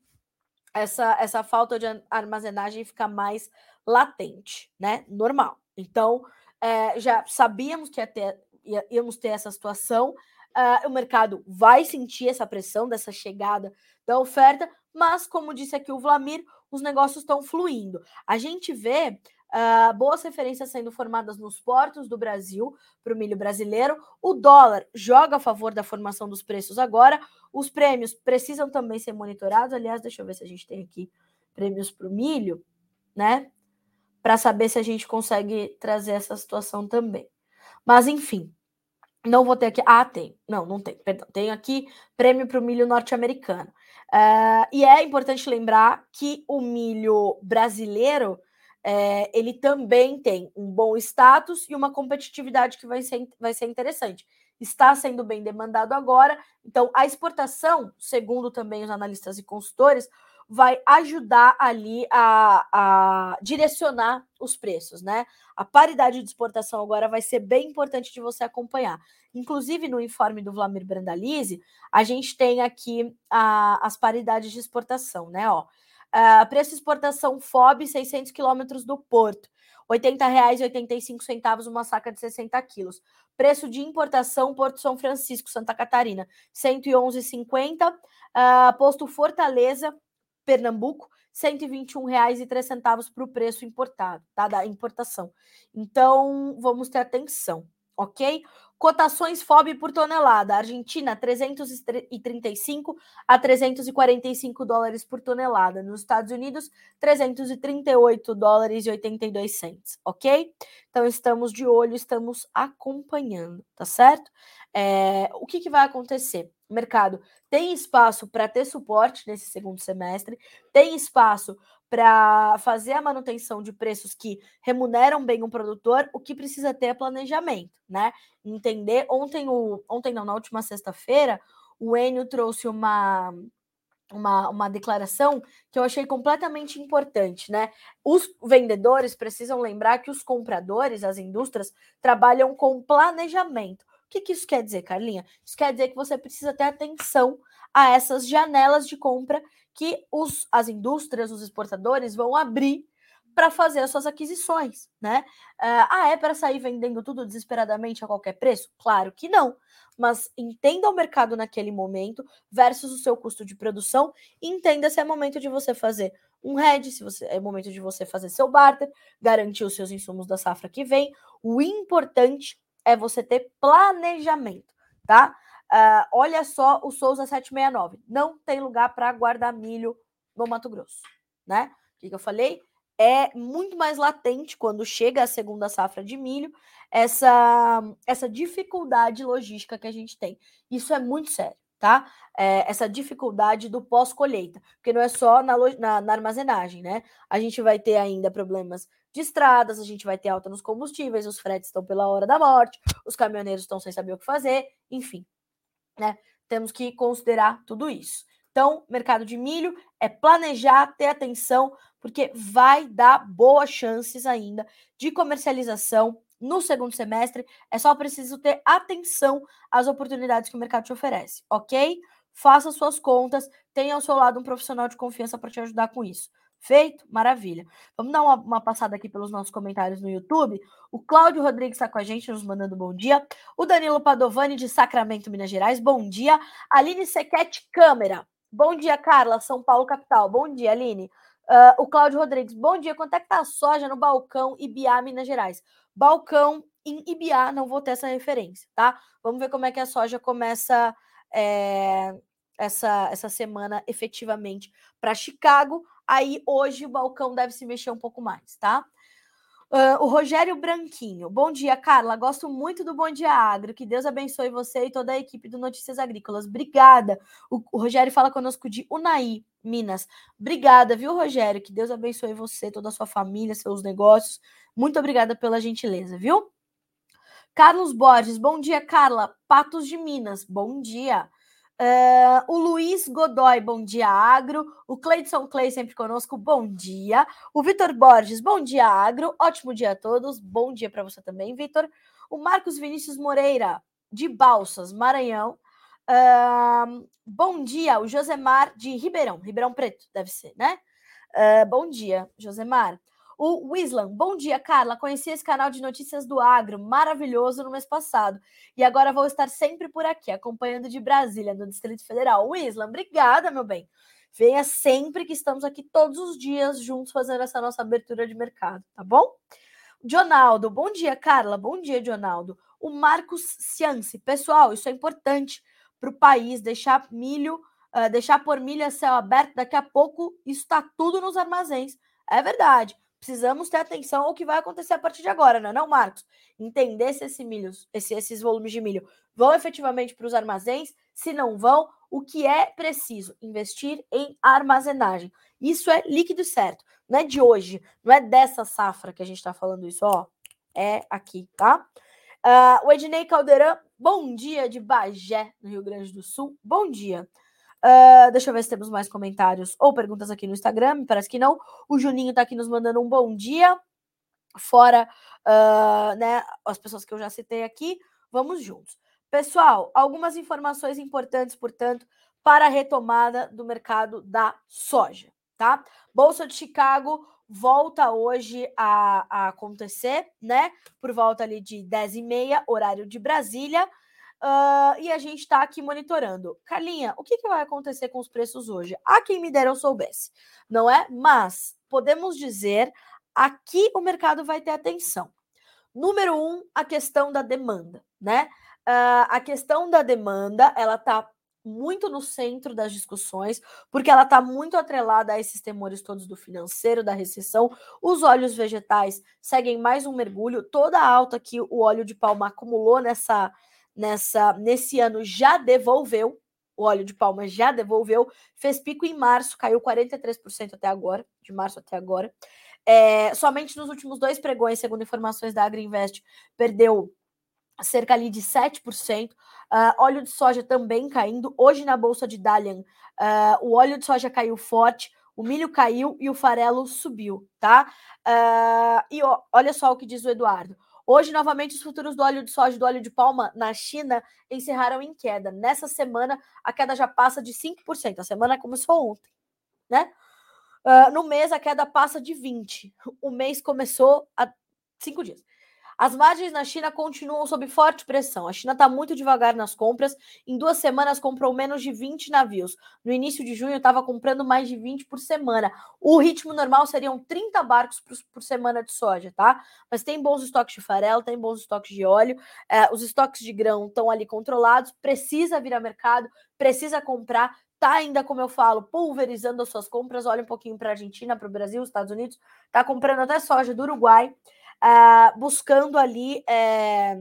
essa, essa falta de armazenagem ficar mais latente, né? Normal. Então, é, já sabíamos que ia ter, ia, íamos ter essa situação. Uh, o mercado vai sentir essa pressão dessa chegada da oferta, mas, como disse aqui o Vlamir, os negócios estão fluindo. A gente vê Uh, boas referências sendo formadas nos portos do Brasil para o milho brasileiro. O dólar joga a favor da formação dos preços agora. Os prêmios precisam também ser monitorados. Aliás, deixa eu ver se a gente tem aqui prêmios para o milho, né? Para saber se a gente consegue trazer essa situação também. Mas, enfim, não vou ter aqui. Ah, tem. Não, não tem. Perdão. Tenho aqui prêmio para o milho norte-americano. Uh, e é importante lembrar que o milho brasileiro é, ele também tem um bom status e uma competitividade que vai ser, vai ser interessante. Está sendo bem demandado agora, então a exportação, segundo também os analistas e consultores, vai ajudar ali a, a direcionar os preços, né? A paridade de exportação agora vai ser bem importante de você acompanhar. Inclusive, no informe do Vlamir Brandalize, a gente tem aqui a, as paridades de exportação, né? Ó, Uh, preço exportação FOB, 600 quilômetros do porto. R$ 80,85 uma saca de 60 quilos. Preço de importação, Porto São Francisco, Santa Catarina, R$ 111,50. Uh, posto Fortaleza, Pernambuco, R$ 121,03 para o preço importado, tá? Da importação. Então, vamos ter atenção, ok? Cotações FOB por tonelada. Argentina, 335 a 345 dólares por tonelada. Nos Estados Unidos, 338 dólares e 82 cents, ok? Então, estamos de olho, estamos acompanhando, tá certo? É, o que, que vai acontecer? O mercado tem espaço para ter suporte nesse segundo semestre, tem espaço para fazer a manutenção de preços que remuneram bem um produtor, o que precisa ter é planejamento, né? Entender. Ontem, o, ontem não, na última sexta-feira, o Enio trouxe uma, uma, uma declaração que eu achei completamente importante, né? Os vendedores precisam lembrar que os compradores, as indústrias, trabalham com planejamento. Que, que isso quer dizer, Carlinha? Isso quer dizer que você precisa ter atenção a essas janelas de compra que os, as indústrias, os exportadores vão abrir para fazer as suas aquisições, né? Uh, ah, é para sair vendendo tudo desesperadamente a qualquer preço? Claro que não. Mas entenda o mercado naquele momento versus o seu custo de produção entenda se é momento de você fazer um hedge, se você, é momento de você fazer seu barter, garantir os seus insumos da safra que vem. O importante é você ter planejamento, tá? Uh, olha só o Souza 769. Não tem lugar para guardar milho no Mato Grosso, né? O que, eu falei? É muito mais latente quando chega a segunda safra de milho essa, essa dificuldade logística que a gente tem. Isso é muito sério, tá? É, essa dificuldade do pós-colheita, porque não é só na, na, na armazenagem, né? A gente vai ter ainda problemas de estradas, a gente vai ter alta nos combustíveis, os fretes estão pela hora da morte, os caminhoneiros estão sem saber o que fazer, enfim, né? Temos que considerar tudo isso. Então, mercado de milho é planejar, ter atenção, porque vai dar boas chances ainda de comercialização no segundo semestre. É só preciso ter atenção às oportunidades que o mercado te oferece, ok? Faça suas contas, tenha ao seu lado um profissional de confiança para te ajudar com isso. Feito? Maravilha. Vamos dar uma, uma, passada aqui pelos nossos comentários no YouTube. O Cláudio Rodrigues está com a gente, nos mandando bom dia. O Danilo Padovani, de Sacramento, Minas Gerais, bom dia. Aline Sequete Câmara. Bom dia, Carla, São Paulo, capital. Bom dia, Aline. Uh, o Cláudio Rodrigues, bom dia. Quanto é que tá a soja no balcão Ibiá, Minas Gerais? Balcão em Ibiá, não vou ter essa referência, tá? Vamos ver como é que a soja começa é, essa, essa semana efetivamente para Chicago aí hoje o balcão deve se mexer um pouco mais, tá? Uh, o Rogério Branquinho. Bom dia, Carla. Gosto muito do Bom Dia Agro. Que Deus abençoe você e toda a equipe do Notícias Agrícolas. Obrigada. O, o Rogério fala conosco de Unai, Minas. Obrigada, viu, Rogério? Que Deus abençoe você, toda a sua família, seus negócios. Muito obrigada pela gentileza, viu? Carlos Borges. Bom dia, Carla. Patos de Minas. Bom dia. Uh, o Luiz Godoy, bom dia, Agro. O Cleidson Clay, sempre conosco, bom dia. O Vitor Borges, bom dia, Agro. Ótimo dia a todos. Bom dia para você também, Vitor. O Marcos Vinícius Moreira, de Balsas, Maranhão. Uh, bom dia, o Josemar de Ribeirão, Ribeirão Preto, deve ser, né? Uh, bom dia, Josemar. O Wislam, bom dia, Carla. Conheci esse canal de notícias do agro, maravilhoso no mês passado. E agora vou estar sempre por aqui, acompanhando de Brasília, no Distrito Federal. Wislam, obrigada, meu bem. Venha sempre que estamos aqui todos os dias juntos fazendo essa nossa abertura de mercado, tá bom? Dionaldo, bom dia, Carla. Bom dia, Dionaldo. O Marcos Cianci, pessoal, isso é importante para o país, deixar milho, uh, deixar por milho a céu aberto, daqui a pouco isso está tudo nos armazéns. É verdade precisamos ter atenção ao que vai acontecer a partir de agora, não é não, Marcos? Entender se esse milho, esse, esses volumes de milho vão efetivamente para os armazéns, se não vão, o que é preciso? Investir em armazenagem. Isso é líquido certo. Não é de hoje, não é dessa safra que a gente está falando isso, ó. É aqui, tá? Uh, o Ednei Caldeirão, bom dia de Bagé, no Rio Grande do Sul. Bom dia. Uh, deixa eu ver se temos mais comentários ou perguntas aqui no Instagram. Me parece que não. O Juninho está aqui nos mandando um bom dia. Fora uh, né, as pessoas que eu já citei aqui. Vamos juntos. Pessoal, algumas informações importantes, portanto, para a retomada do mercado da soja, tá? Bolsa de Chicago volta hoje a, a acontecer, né? Por volta ali de 10h30, horário de Brasília. Uh, e a gente está aqui monitorando. Carlinha, o que, que, vai acontecer com os preços hoje? A quem me deram soubesse, não é? Mas podemos dizer aqui o mercado vai ter atenção. Número um, a questão da demanda, né? Uh, a questão da demanda, ela está muito no centro das discussões, porque ela está muito atrelada a esses temores todos do financeiro, da recessão. Os óleos vegetais seguem mais um mergulho. Toda a alta que o óleo de palma acumulou nessa nessa nesse ano já devolveu o óleo de palma já devolveu, fez pico em março, caiu 43% até agora, de março até agora. É, somente nos últimos dois pregões, segundo informações da Agriinvest, perdeu cerca ali de 7%. Uh, ah, óleo de soja também caindo. Hoje na bolsa de Dalian, uh, o óleo de soja caiu forte, o milho caiu e o farelo subiu, tá? Uh, e ó, olha só o que diz o Eduardo. Hoje, novamente, os futuros do óleo de soja e do óleo de palma na China encerraram em queda. Nessa semana, a queda já passa de 5%. A semana começou ontem, né? Uh, no mês, a queda passa de 20%. O mês começou há cinco dias. As margens na China continuam sob forte pressão. A China está muito devagar nas compras. Em duas semanas comprou menos de 20 navios. No início de junho estava comprando mais de 20 por semana. O ritmo normal seriam 30 barcos por, por, semana de soja, tá? Mas tem bons estoques de farelo, tem bons estoques de óleo. É, os estoques de grão estão ali controlados. Precisa vir a mercado, precisa comprar tá ainda, como eu falo, pulverizando as suas compras. Olha um pouquinho para a Argentina, para o Brasil, Estados Unidos, tá comprando até soja do Uruguai uh, buscando ali é,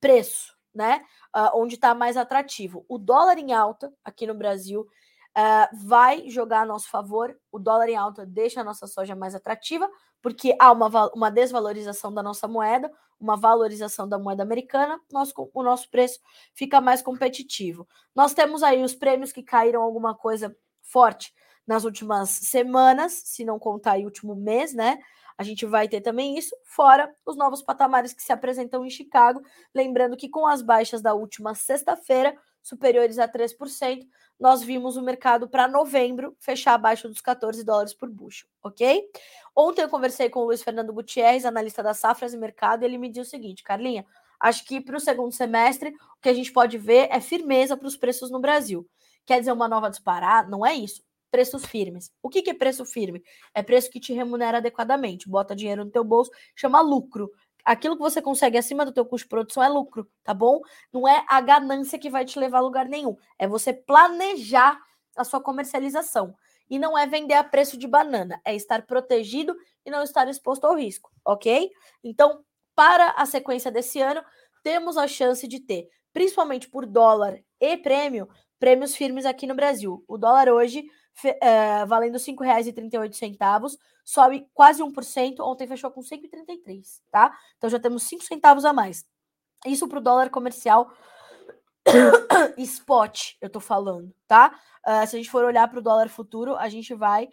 preço, né? Uh, onde está mais atrativo. O dólar em alta aqui no Brasil uh, vai jogar a nosso favor. O dólar em alta deixa a nossa soja mais atrativa, porque há uma, uma desvalorização da nossa moeda, uma valorização da moeda americana, nosso, o nosso preço fica mais competitivo. Nós temos aí os prêmios que caíram alguma coisa forte nas últimas semanas, se não contar o último mês, né? A gente vai ter também isso, fora os novos patamares que se apresentam em Chicago. Lembrando que com as baixas da última sexta-feira, superiores a 3%, nós vimos o mercado para novembro fechar abaixo dos 14 dólares por bushel, ok? Ontem eu conversei com o Luiz Fernando Gutierrez, analista da Safras e Mercado, e ele me disse o seguinte, Carlinha, acho que para o segundo semestre o que a gente pode ver é firmeza para os preços no Brasil. Quer dizer, uma nova disparada? Não é isso preços firmes. O que, que é preço firme? É preço que te remunera adequadamente, bota dinheiro no teu bolso, chama lucro. Aquilo que você consegue acima do teu custo de produção é lucro, tá bom? Não é a ganância que vai te levar a lugar nenhum. É você planejar a sua comercialização. E não é vender a preço de banana, é estar protegido e não estar exposto ao risco, ok? Então, para a sequência desse ano, temos a chance de ter, principalmente por dólar e prêmio, prêmios firmes aqui no Brasil. O dólar hoje uh, valendo R$ 5,38, sobe quase 1%, ontem fechou com 5,33, tá? Então já temos 5 centavos a mais. Isso para o dólar comercial spot, eu tô falando, tá? Uh, se a gente for olhar para o dólar futuro, a gente vai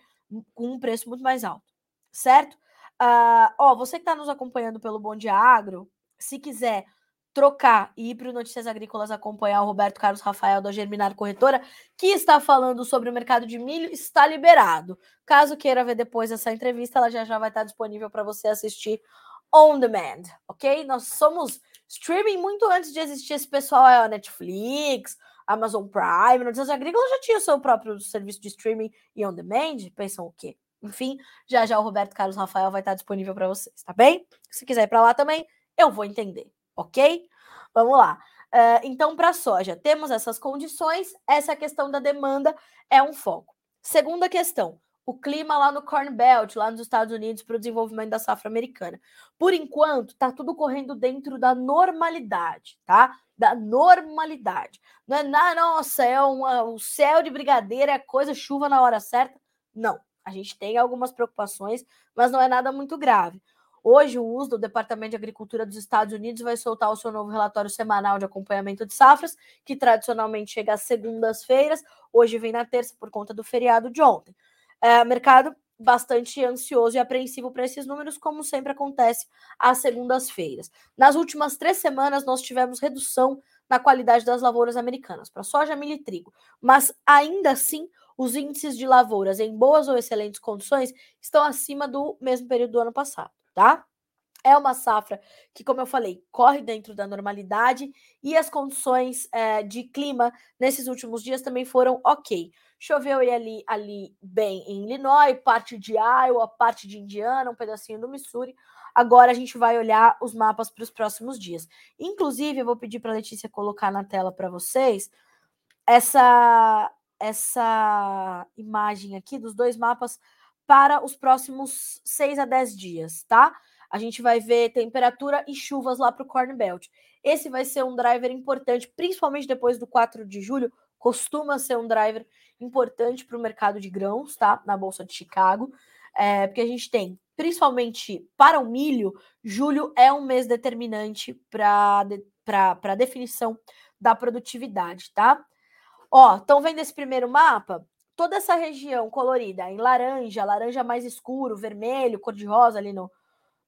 com um preço muito mais alto, certo? Uh, ó, você que está nos acompanhando pelo Bom Dia Agro, se quiser trocar e ir para o Notícias Agrícolas acompanhar o Roberto Carlos Rafael da Germinar Corretora, que está falando sobre o mercado de milho, está liberado. Caso queira ver depois essa entrevista, ela já já vai estar disponível para você assistir on demand, ok? Nós somos streaming muito antes de existir esse pessoal, é a Netflix, Amazon Prime, Notícias Agrícolas já tinha o seu próprio serviço de streaming e on demand, pensam o quê? Enfim, já já o Roberto Carlos Rafael vai estar disponível para vocês, tá bem? Se quiser ir para lá também, eu vou entender ok? Vamos lá. Uh, então, para a soja, temos essas condições, essa questão da demanda é um foco. Segunda questão, o clima lá no Corn Belt, lá nos Estados Unidos, para o desenvolvimento da safra americana. Por enquanto, está tudo correndo dentro da normalidade, tá? Da normalidade. Não é, na, nossa, é uma, o céu de brigadeiro, é coisa, chuva na hora certa. Não. A gente tem algumas preocupações, mas não é nada muito grave. Hoje, o uso do Departamento de Agricultura dos Estados Unidos vai soltar o seu novo relatório semanal de acompanhamento de safras, que tradicionalmente chega às segundas-feiras. Hoje vem na terça por conta do feriado de ontem. É, mercado bastante ansioso e apreensivo para esses números, como sempre acontece às segundas-feiras. Nas últimas três semanas, nós tivemos redução na qualidade das lavouras americanas, para soja, milho e trigo, mas ainda assim os índices de lavouras em boas ou excelentes condições estão acima do mesmo período do ano passado tá? É uma safra que, como eu falei, corre dentro da normalidade e as condições é, de clima nesses últimos dias também foram ok. Choveu ali, ali bem em Illinois, parte de Iowa, parte de Indiana, um pedacinho do Missouri. Agora a gente vai olhar os mapas para os próximos dias. Inclusive, eu vou pedir para a Letícia colocar na tela para vocês essa, essa imagem aqui dos dois mapas para os próximos 6 a 10 dias, tá? A gente vai ver temperatura e chuvas lá para o Corn Belt. Esse vai ser um driver importante, principalmente depois do 4 de julho, costuma ser um driver importante para o mercado de grãos, tá? Na Bolsa de Chicago, é, porque a gente tem, principalmente para o milho, julho é um mês determinante para a definição da produtividade, tá? Ó, estão vendo esse primeiro mapa? Toda essa região colorida em laranja, laranja mais escuro, vermelho, cor-de-rosa ali no,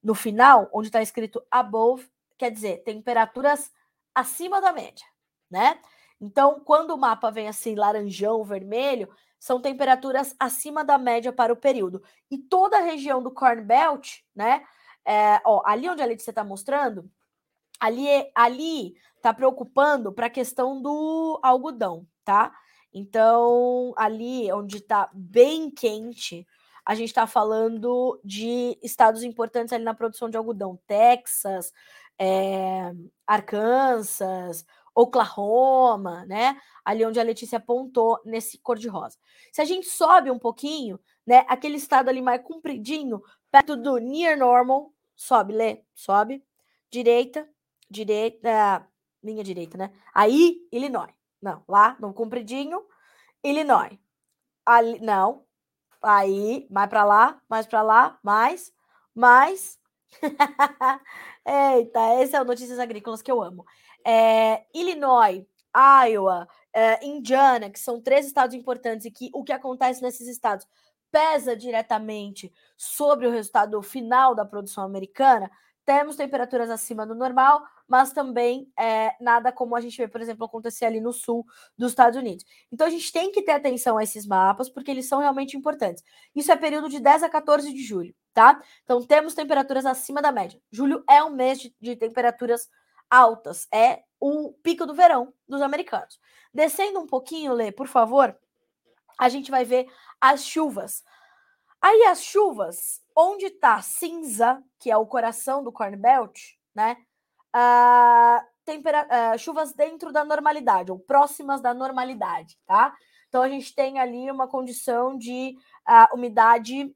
no final, onde está escrito above, quer dizer, temperaturas acima da média, né? Então, quando o mapa vem assim, laranjão, vermelho, são temperaturas acima da média para o período. E toda a região do Corn Belt, né? É, ó, ali onde a Letícia está mostrando, ali ali está preocupando para a questão do algodão, tá? Então, ali onde está bem quente, a gente está falando de estados importantes ali na produção de algodão, Texas, é, Arkansas, Oklahoma, né? Ali onde a Letícia apontou nesse cor-de-rosa. Se a gente sobe um pouquinho, né? Aquele estado ali mais compridinho, perto do near normal, sobe, lê, sobe, direita, direita, linha direita, né? Aí, Illinois. Não, lá no compridinho, Illinois. Ali, não. Aí, mais para lá, mais para lá, mais, mais. Eita, esse é o Notícias Agrícolas que eu amo. É, Illinois, Iowa, é, Indiana, que são três estados importantes e que o que acontece nesses estados pesa diretamente sobre o resultado final da produção americana, temos temperaturas acima do normal, mas também é, nada como a gente vê, por exemplo, acontecer ali no sul dos Estados Unidos. Então a gente tem que ter atenção a esses mapas, porque eles são realmente importantes. Isso é período de 10 a 14 de julho, tá? Então temos temperaturas acima da média. Julho é um mês de, de temperaturas altas, é o pico do verão dos americanos. Descendo um pouquinho, Lê, por favor, a gente vai ver as chuvas. Aí as chuvas, onde está cinza, que é o coração do Corn Belt, né? Uh, tempera uh, chuvas dentro da normalidade, ou próximas da normalidade, tá? Então a gente tem ali uma condição de uh, umidade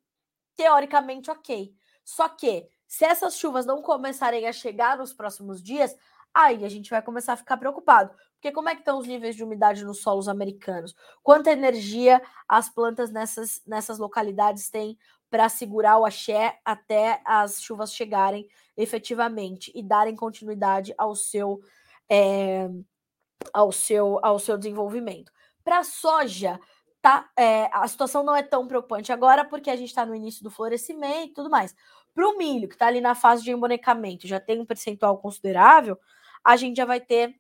teoricamente ok. Só que se essas chuvas não começarem a chegar nos próximos dias, aí a gente vai começar a ficar preocupado. Porque como é que estão os níveis de umidade nos solos americanos? Quanta energia as plantas nessas, nessas localidades têm para segurar o axé até as chuvas chegarem efetivamente e darem continuidade ao seu, é, ao seu, ao seu desenvolvimento. Para a soja, tá, é, a situação não é tão preocupante agora porque a gente está no início do florescimento e tudo mais. Para o milho, que está ali na fase de embonecamento, já tem um percentual considerável, a gente já vai ter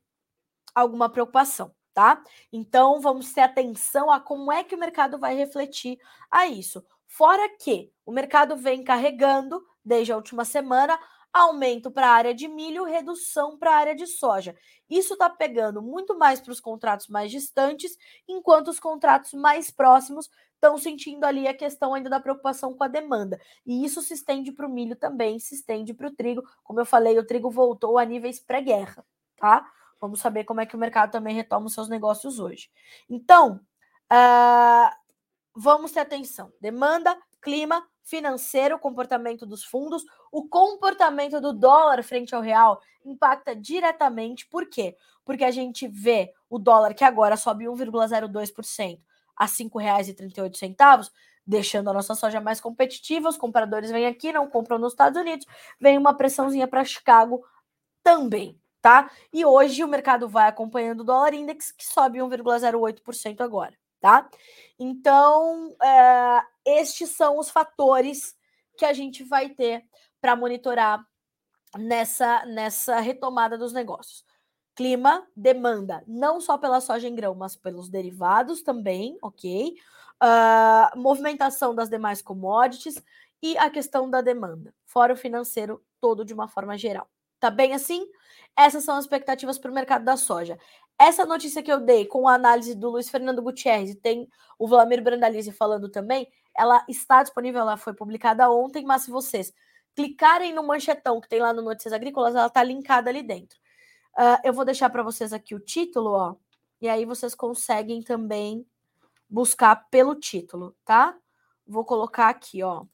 alguma preocupação, tá? Então vamos ter atenção a como é que o mercado vai refletir a isso. Fora que o mercado vem carregando desde a última semana aumento para a área de milho, redução para a área de soja. Isso está pegando muito mais para os contratos mais distantes, enquanto os contratos mais próximos estão sentindo ali a questão ainda da preocupação com a demanda. E isso se estende para o milho também, se estende para o trigo. Como eu falei, o trigo voltou a níveis pré-guerra, tá? Vamos saber como é que o mercado também retoma os seus negócios hoje. Então, uh, vamos ter atenção. Demanda, clima, financeiro, comportamento dos fundos, o comportamento do dólar frente ao real impacta diretamente. Por quê? Porque a gente vê o dólar que agora sobe 1,02% a R$ 5,38, deixando a nossa soja mais competitiva. Os compradores vêm aqui, não compram nos Estados Unidos, vem uma pressãozinha para Chicago também, tá? E hoje o mercado vai acompanhando o dólar index, que sobe 1,08% agora, tá? Então, é, estes são os fatores que a gente vai ter para monitorar nessa, nessa retomada dos negócios. Clima, demanda, não só pela soja em grão, mas pelos derivados também, ok? Uh, movimentação das demais commodities e a questão da demanda, fora o financeiro todo de uma forma geral. Tá bem assim? Essas são as expectativas para o mercado da soja. Essa notícia que eu dei com a análise do Luiz Fernando Gutierrez e tem o Vladimir Brandalize falando também, ela está disponível, ela foi publicada ontem, mas se vocês clicarem no manchetão que tem lá no Notícias Agrícolas, ela está linkada ali dentro. Uh, eu vou deixar para vocês aqui o título, ó, e aí vocês conseguem também buscar pelo título, tá? Vou colocar aqui, ó,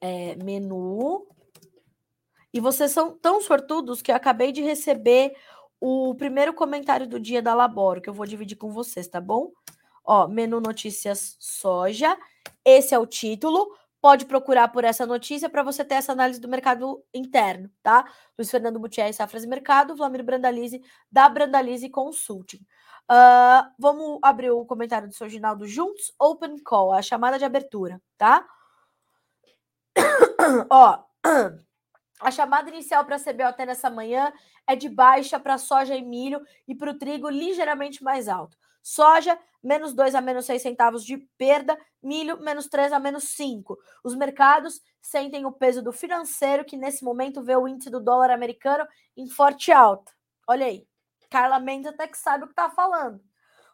é, menu. E vocês são tão sortudos que eu acabei de receber o primeiro comentário do dia da Laboro, que eu vou dividir com vocês, tá bom? Ó, menu notícias soja. Esse é o título. Pode procurar por essa notícia para você ter essa análise do mercado interno, tá? Luiz Fernando Butier, Safras e Mercado, Vlamir Brandalize, da Brandalize Consulting. Uh, vamos abrir o comentário do seu Ginaldo juntos. Open call, a chamada de abertura, tá? Ó, a chamada inicial para a CBOT nessa manhã é de baixa para soja e milho e para o trigo ligeiramente mais alto. Soja, menos 2 a menos 6 centavos de perda, milho, menos 3 a menos 5. Os mercados sentem o peso do financeiro, que nesse momento vê o índice do dólar americano em forte alta. Olha aí, Carla Mendes até que sabe o que está falando.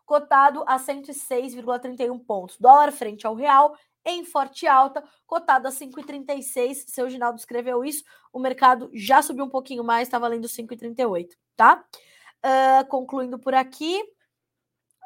Cotado a 106,31 pontos. Dólar frente ao real em forte alta, cotado a 5,36. Seu Ginaldo escreveu isso. O mercado já subiu um pouquinho mais, está valendo 5,38, tá? Uh, concluindo por aqui.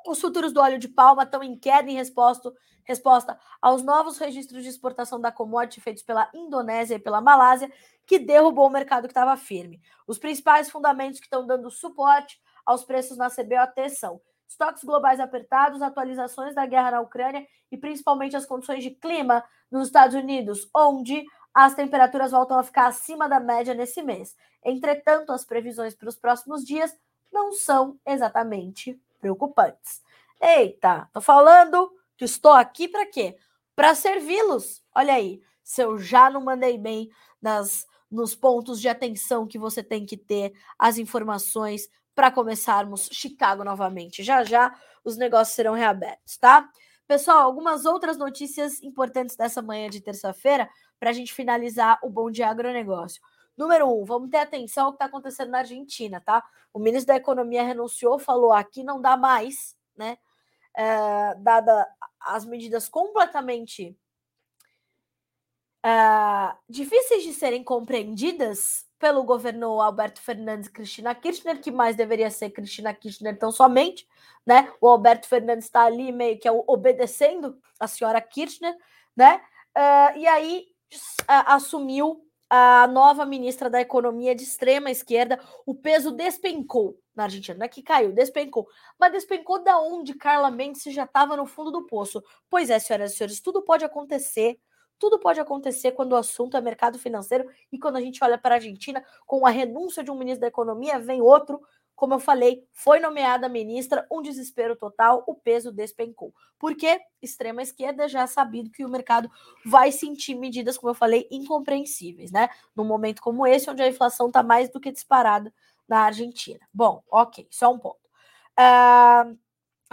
Os futuros do óleo de palma estão em queda em resposta, resposta aos novos registros de exportação da commodity feitos pela Indonésia e pela Malásia, que derrubou o mercado que estava firme. Os principais fundamentos que estão dando suporte aos preços na CBOT são estoques globais apertados, atualizações da guerra na Ucrânia e principalmente as condições de clima nos Estados Unidos, onde as temperaturas voltam a ficar acima da média nesse mês. Entretanto, as previsões para os próximos dias não são exatamente preocupantes. Eita, tô falando que estou aqui para quê? Para servi-los. Olha aí, se eu já não mandei bem nas nos pontos de atenção que você tem que ter, as informações para começarmos Chicago novamente. Já já os negócios serão reabertos, tá? Pessoal, algumas outras notícias importantes dessa manhã de terça-feira para a gente finalizar o bom de agronegócio. Número um, vamos ter atenção ao que está acontecendo na Argentina, tá? O ministro da Economia renunciou, falou aqui não dá mais, né? É, dada as medidas completamente é, difíceis de serem compreendidas pelo governo Alberto Fernandes e Cristina Kirchner, que mais deveria ser Cristina Kirchner tão somente, né? O Alberto Fernandes está ali meio que obedecendo a senhora Kirchner, né? Uh, e aí uh, assumiu a nova ministra da Economia de extrema esquerda, o peso despencou na Argentina, não é que caiu, despencou. Mas despencou da onde Carla Mendes já estava no fundo do poço. Pois é, senhoras e senhores, tudo pode acontecer tudo pode acontecer quando o assunto é mercado financeiro e quando a gente olha para a Argentina, com a renúncia de um ministro da Economia, vem outro. Como eu falei, foi nomeada ministra, um desespero total, o peso despencou. Porque extrema esquerda já é sabido que o mercado vai sentir medidas, como eu falei, incompreensíveis, né? Num momento como esse, onde a inflação está mais do que disparada na Argentina. Bom, ok, só um ponto. Uh,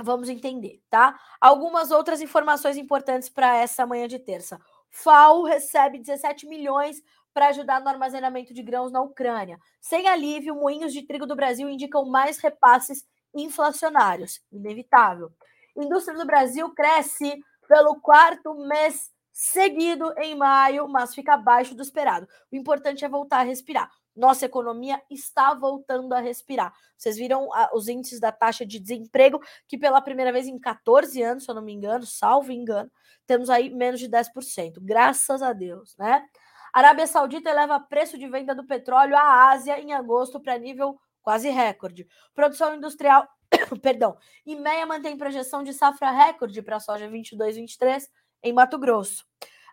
vamos entender, tá? Algumas outras informações importantes para essa manhã de terça. FAO recebe 17 milhões para ajudar no armazenamento de grãos na Ucrânia. Sem alívio, moinhos de trigo do Brasil indicam mais repasses inflacionários. Inevitável. Indústria do Brasil cresce pelo quarto mês seguido em maio, mas fica abaixo do esperado. O importante é voltar a respirar. Nossa economia está voltando a respirar. Vocês viram os índices da taxa de desemprego, que pela primeira vez em 14 anos, se eu não me engano, salvo engano, temos aí menos de 10%. Graças a Deus, né? Arábia Saudita eleva preço de venda do petróleo à Ásia em agosto para nível quase recorde. Produção industrial, perdão, IMEA mantém projeção de safra recorde para soja 22-23 em Mato Grosso.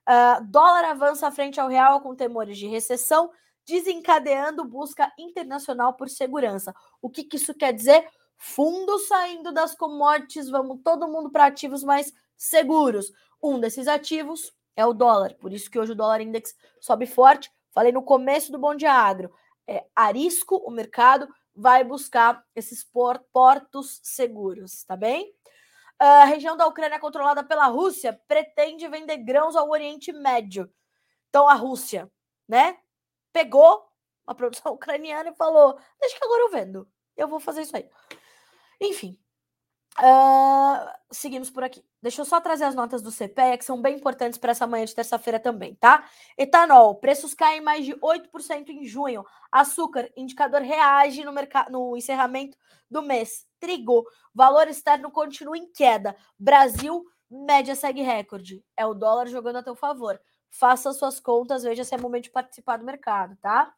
Uh, dólar avança frente ao real com temores de recessão, desencadeando busca internacional por segurança. O que, que isso quer dizer? Fundos saindo das commodities, vamos todo mundo para ativos mais seguros. Um desses ativos é o dólar, por isso que hoje o dólar index sobe forte. Falei no começo do Bom Dia Agro. É, arisco, o mercado vai buscar esses portos seguros, tá bem? A região da Ucrânia controlada pela Rússia pretende vender grãos ao Oriente Médio. Então a Rússia, né, pegou a produção ucraniana e falou: "Deixa que agora eu vendo. Eu vou fazer isso aí". Enfim, Uh, seguimos por aqui. Deixa eu só trazer as notas do CPEA, que são bem importantes para essa manhã de terça-feira também, tá? Etanol, preços caem mais de 8% em junho. Açúcar, indicador reage no, no encerramento do mês. Trigo, valor externo continua em queda. Brasil, média segue recorde. É o dólar jogando a teu favor. Faça suas contas, veja se é momento de participar do mercado, tá?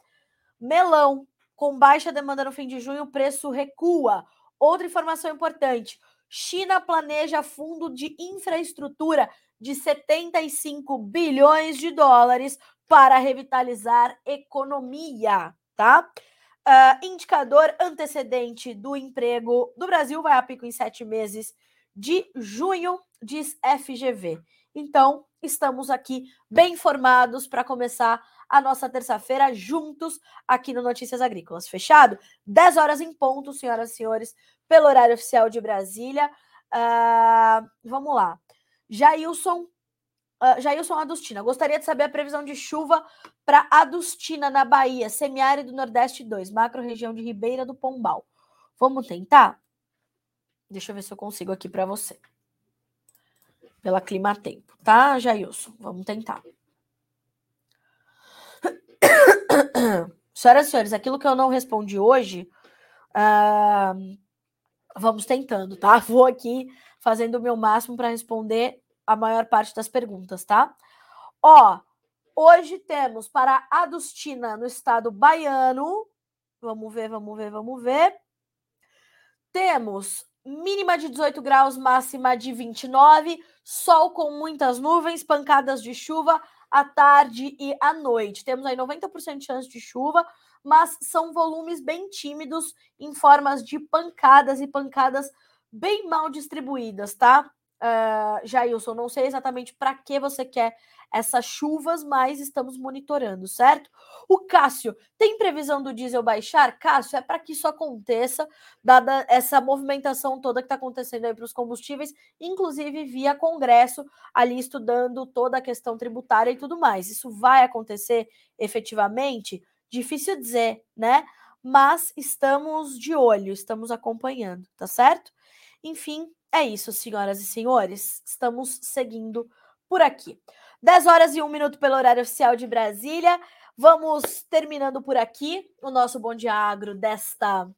Melão, Com baixa demanda no fim de junho, o preço recua. Outra informação importante: China planeja fundo de infraestrutura de 75 bilhões de dólares para revitalizar economia, tá? Uh, indicador antecedente do emprego do Brasil vai a pico em sete meses de junho, diz FGV. Então, estamos aqui bem informados para começar a nossa terça-feira juntos aqui no Notícias Agrícolas. Fechado? 10 horas em ponto, senhoras e senhores, pelo horário oficial de Brasília. Uh, vamos lá. Jailson, uh, Jailson Adustina, gostaria de saber a previsão de chuva para Adustina, na Bahia, semiárido Nordeste 2, macro região de Ribeira do Pombal. Vamos tentar? Deixa eu ver se eu consigo aqui para você. Pela clima tempo, tá, Jailson? Vamos tentar. Senhoras e senhores, aquilo que eu não respondi hoje, uh, vamos tentando, tá? Vou aqui fazendo o meu máximo para responder a maior parte das perguntas, tá? Ó, hoje temos para Adustina, no estado baiano. Vamos ver, vamos ver, vamos ver. Temos mínima de 18 graus, máxima de 29, sol com muitas nuvens, pancadas de chuva à tarde e à noite. Temos aí 90% de chance de chuva, mas são volumes bem tímidos em formas de pancadas e pancadas bem mal distribuídas, tá? Uh, Jailson, não sei exatamente para que você quer essas chuvas, mas estamos monitorando, certo? O Cássio, tem previsão do diesel baixar? Cássio, é para que isso aconteça, dada essa movimentação toda que está acontecendo aí para os combustíveis, inclusive via Congresso, ali estudando toda a questão tributária e tudo mais. Isso vai acontecer efetivamente? Difícil dizer, né? Mas estamos de olho, estamos acompanhando, tá certo? Enfim, é isso, senhoras e senhores. Estamos seguindo por aqui. 10 horas e 1 minuto pelo horário oficial de Brasília. Vamos terminando por aqui o nosso Bom Dia Agro desta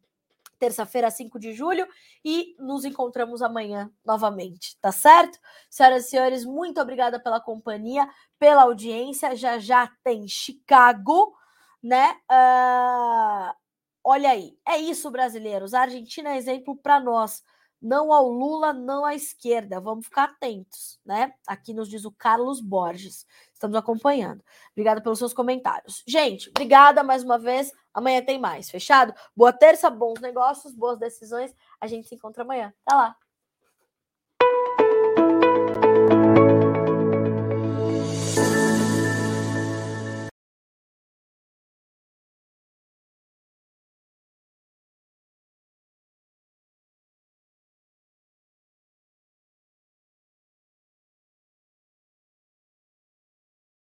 terça-feira, 5 de julho, e nos encontramos amanhã novamente, tá certo? Senhoras e senhores, muito obrigada pela companhia, pela audiência. Já já tem Chicago, né? Uh, olha aí, é isso, brasileiros. A Argentina é exemplo para nós não ao Lula, não à esquerda. Vamos ficar atentos, né? Aqui nos diz o Carlos Borges. Estamos acompanhando. Obrigada pelos seus comentários. Gente, obrigada mais uma vez. Amanhã tem mais. Fechado? Boa terça, bons negócios, boas decisões. A gente se encontra amanhã. Até lá.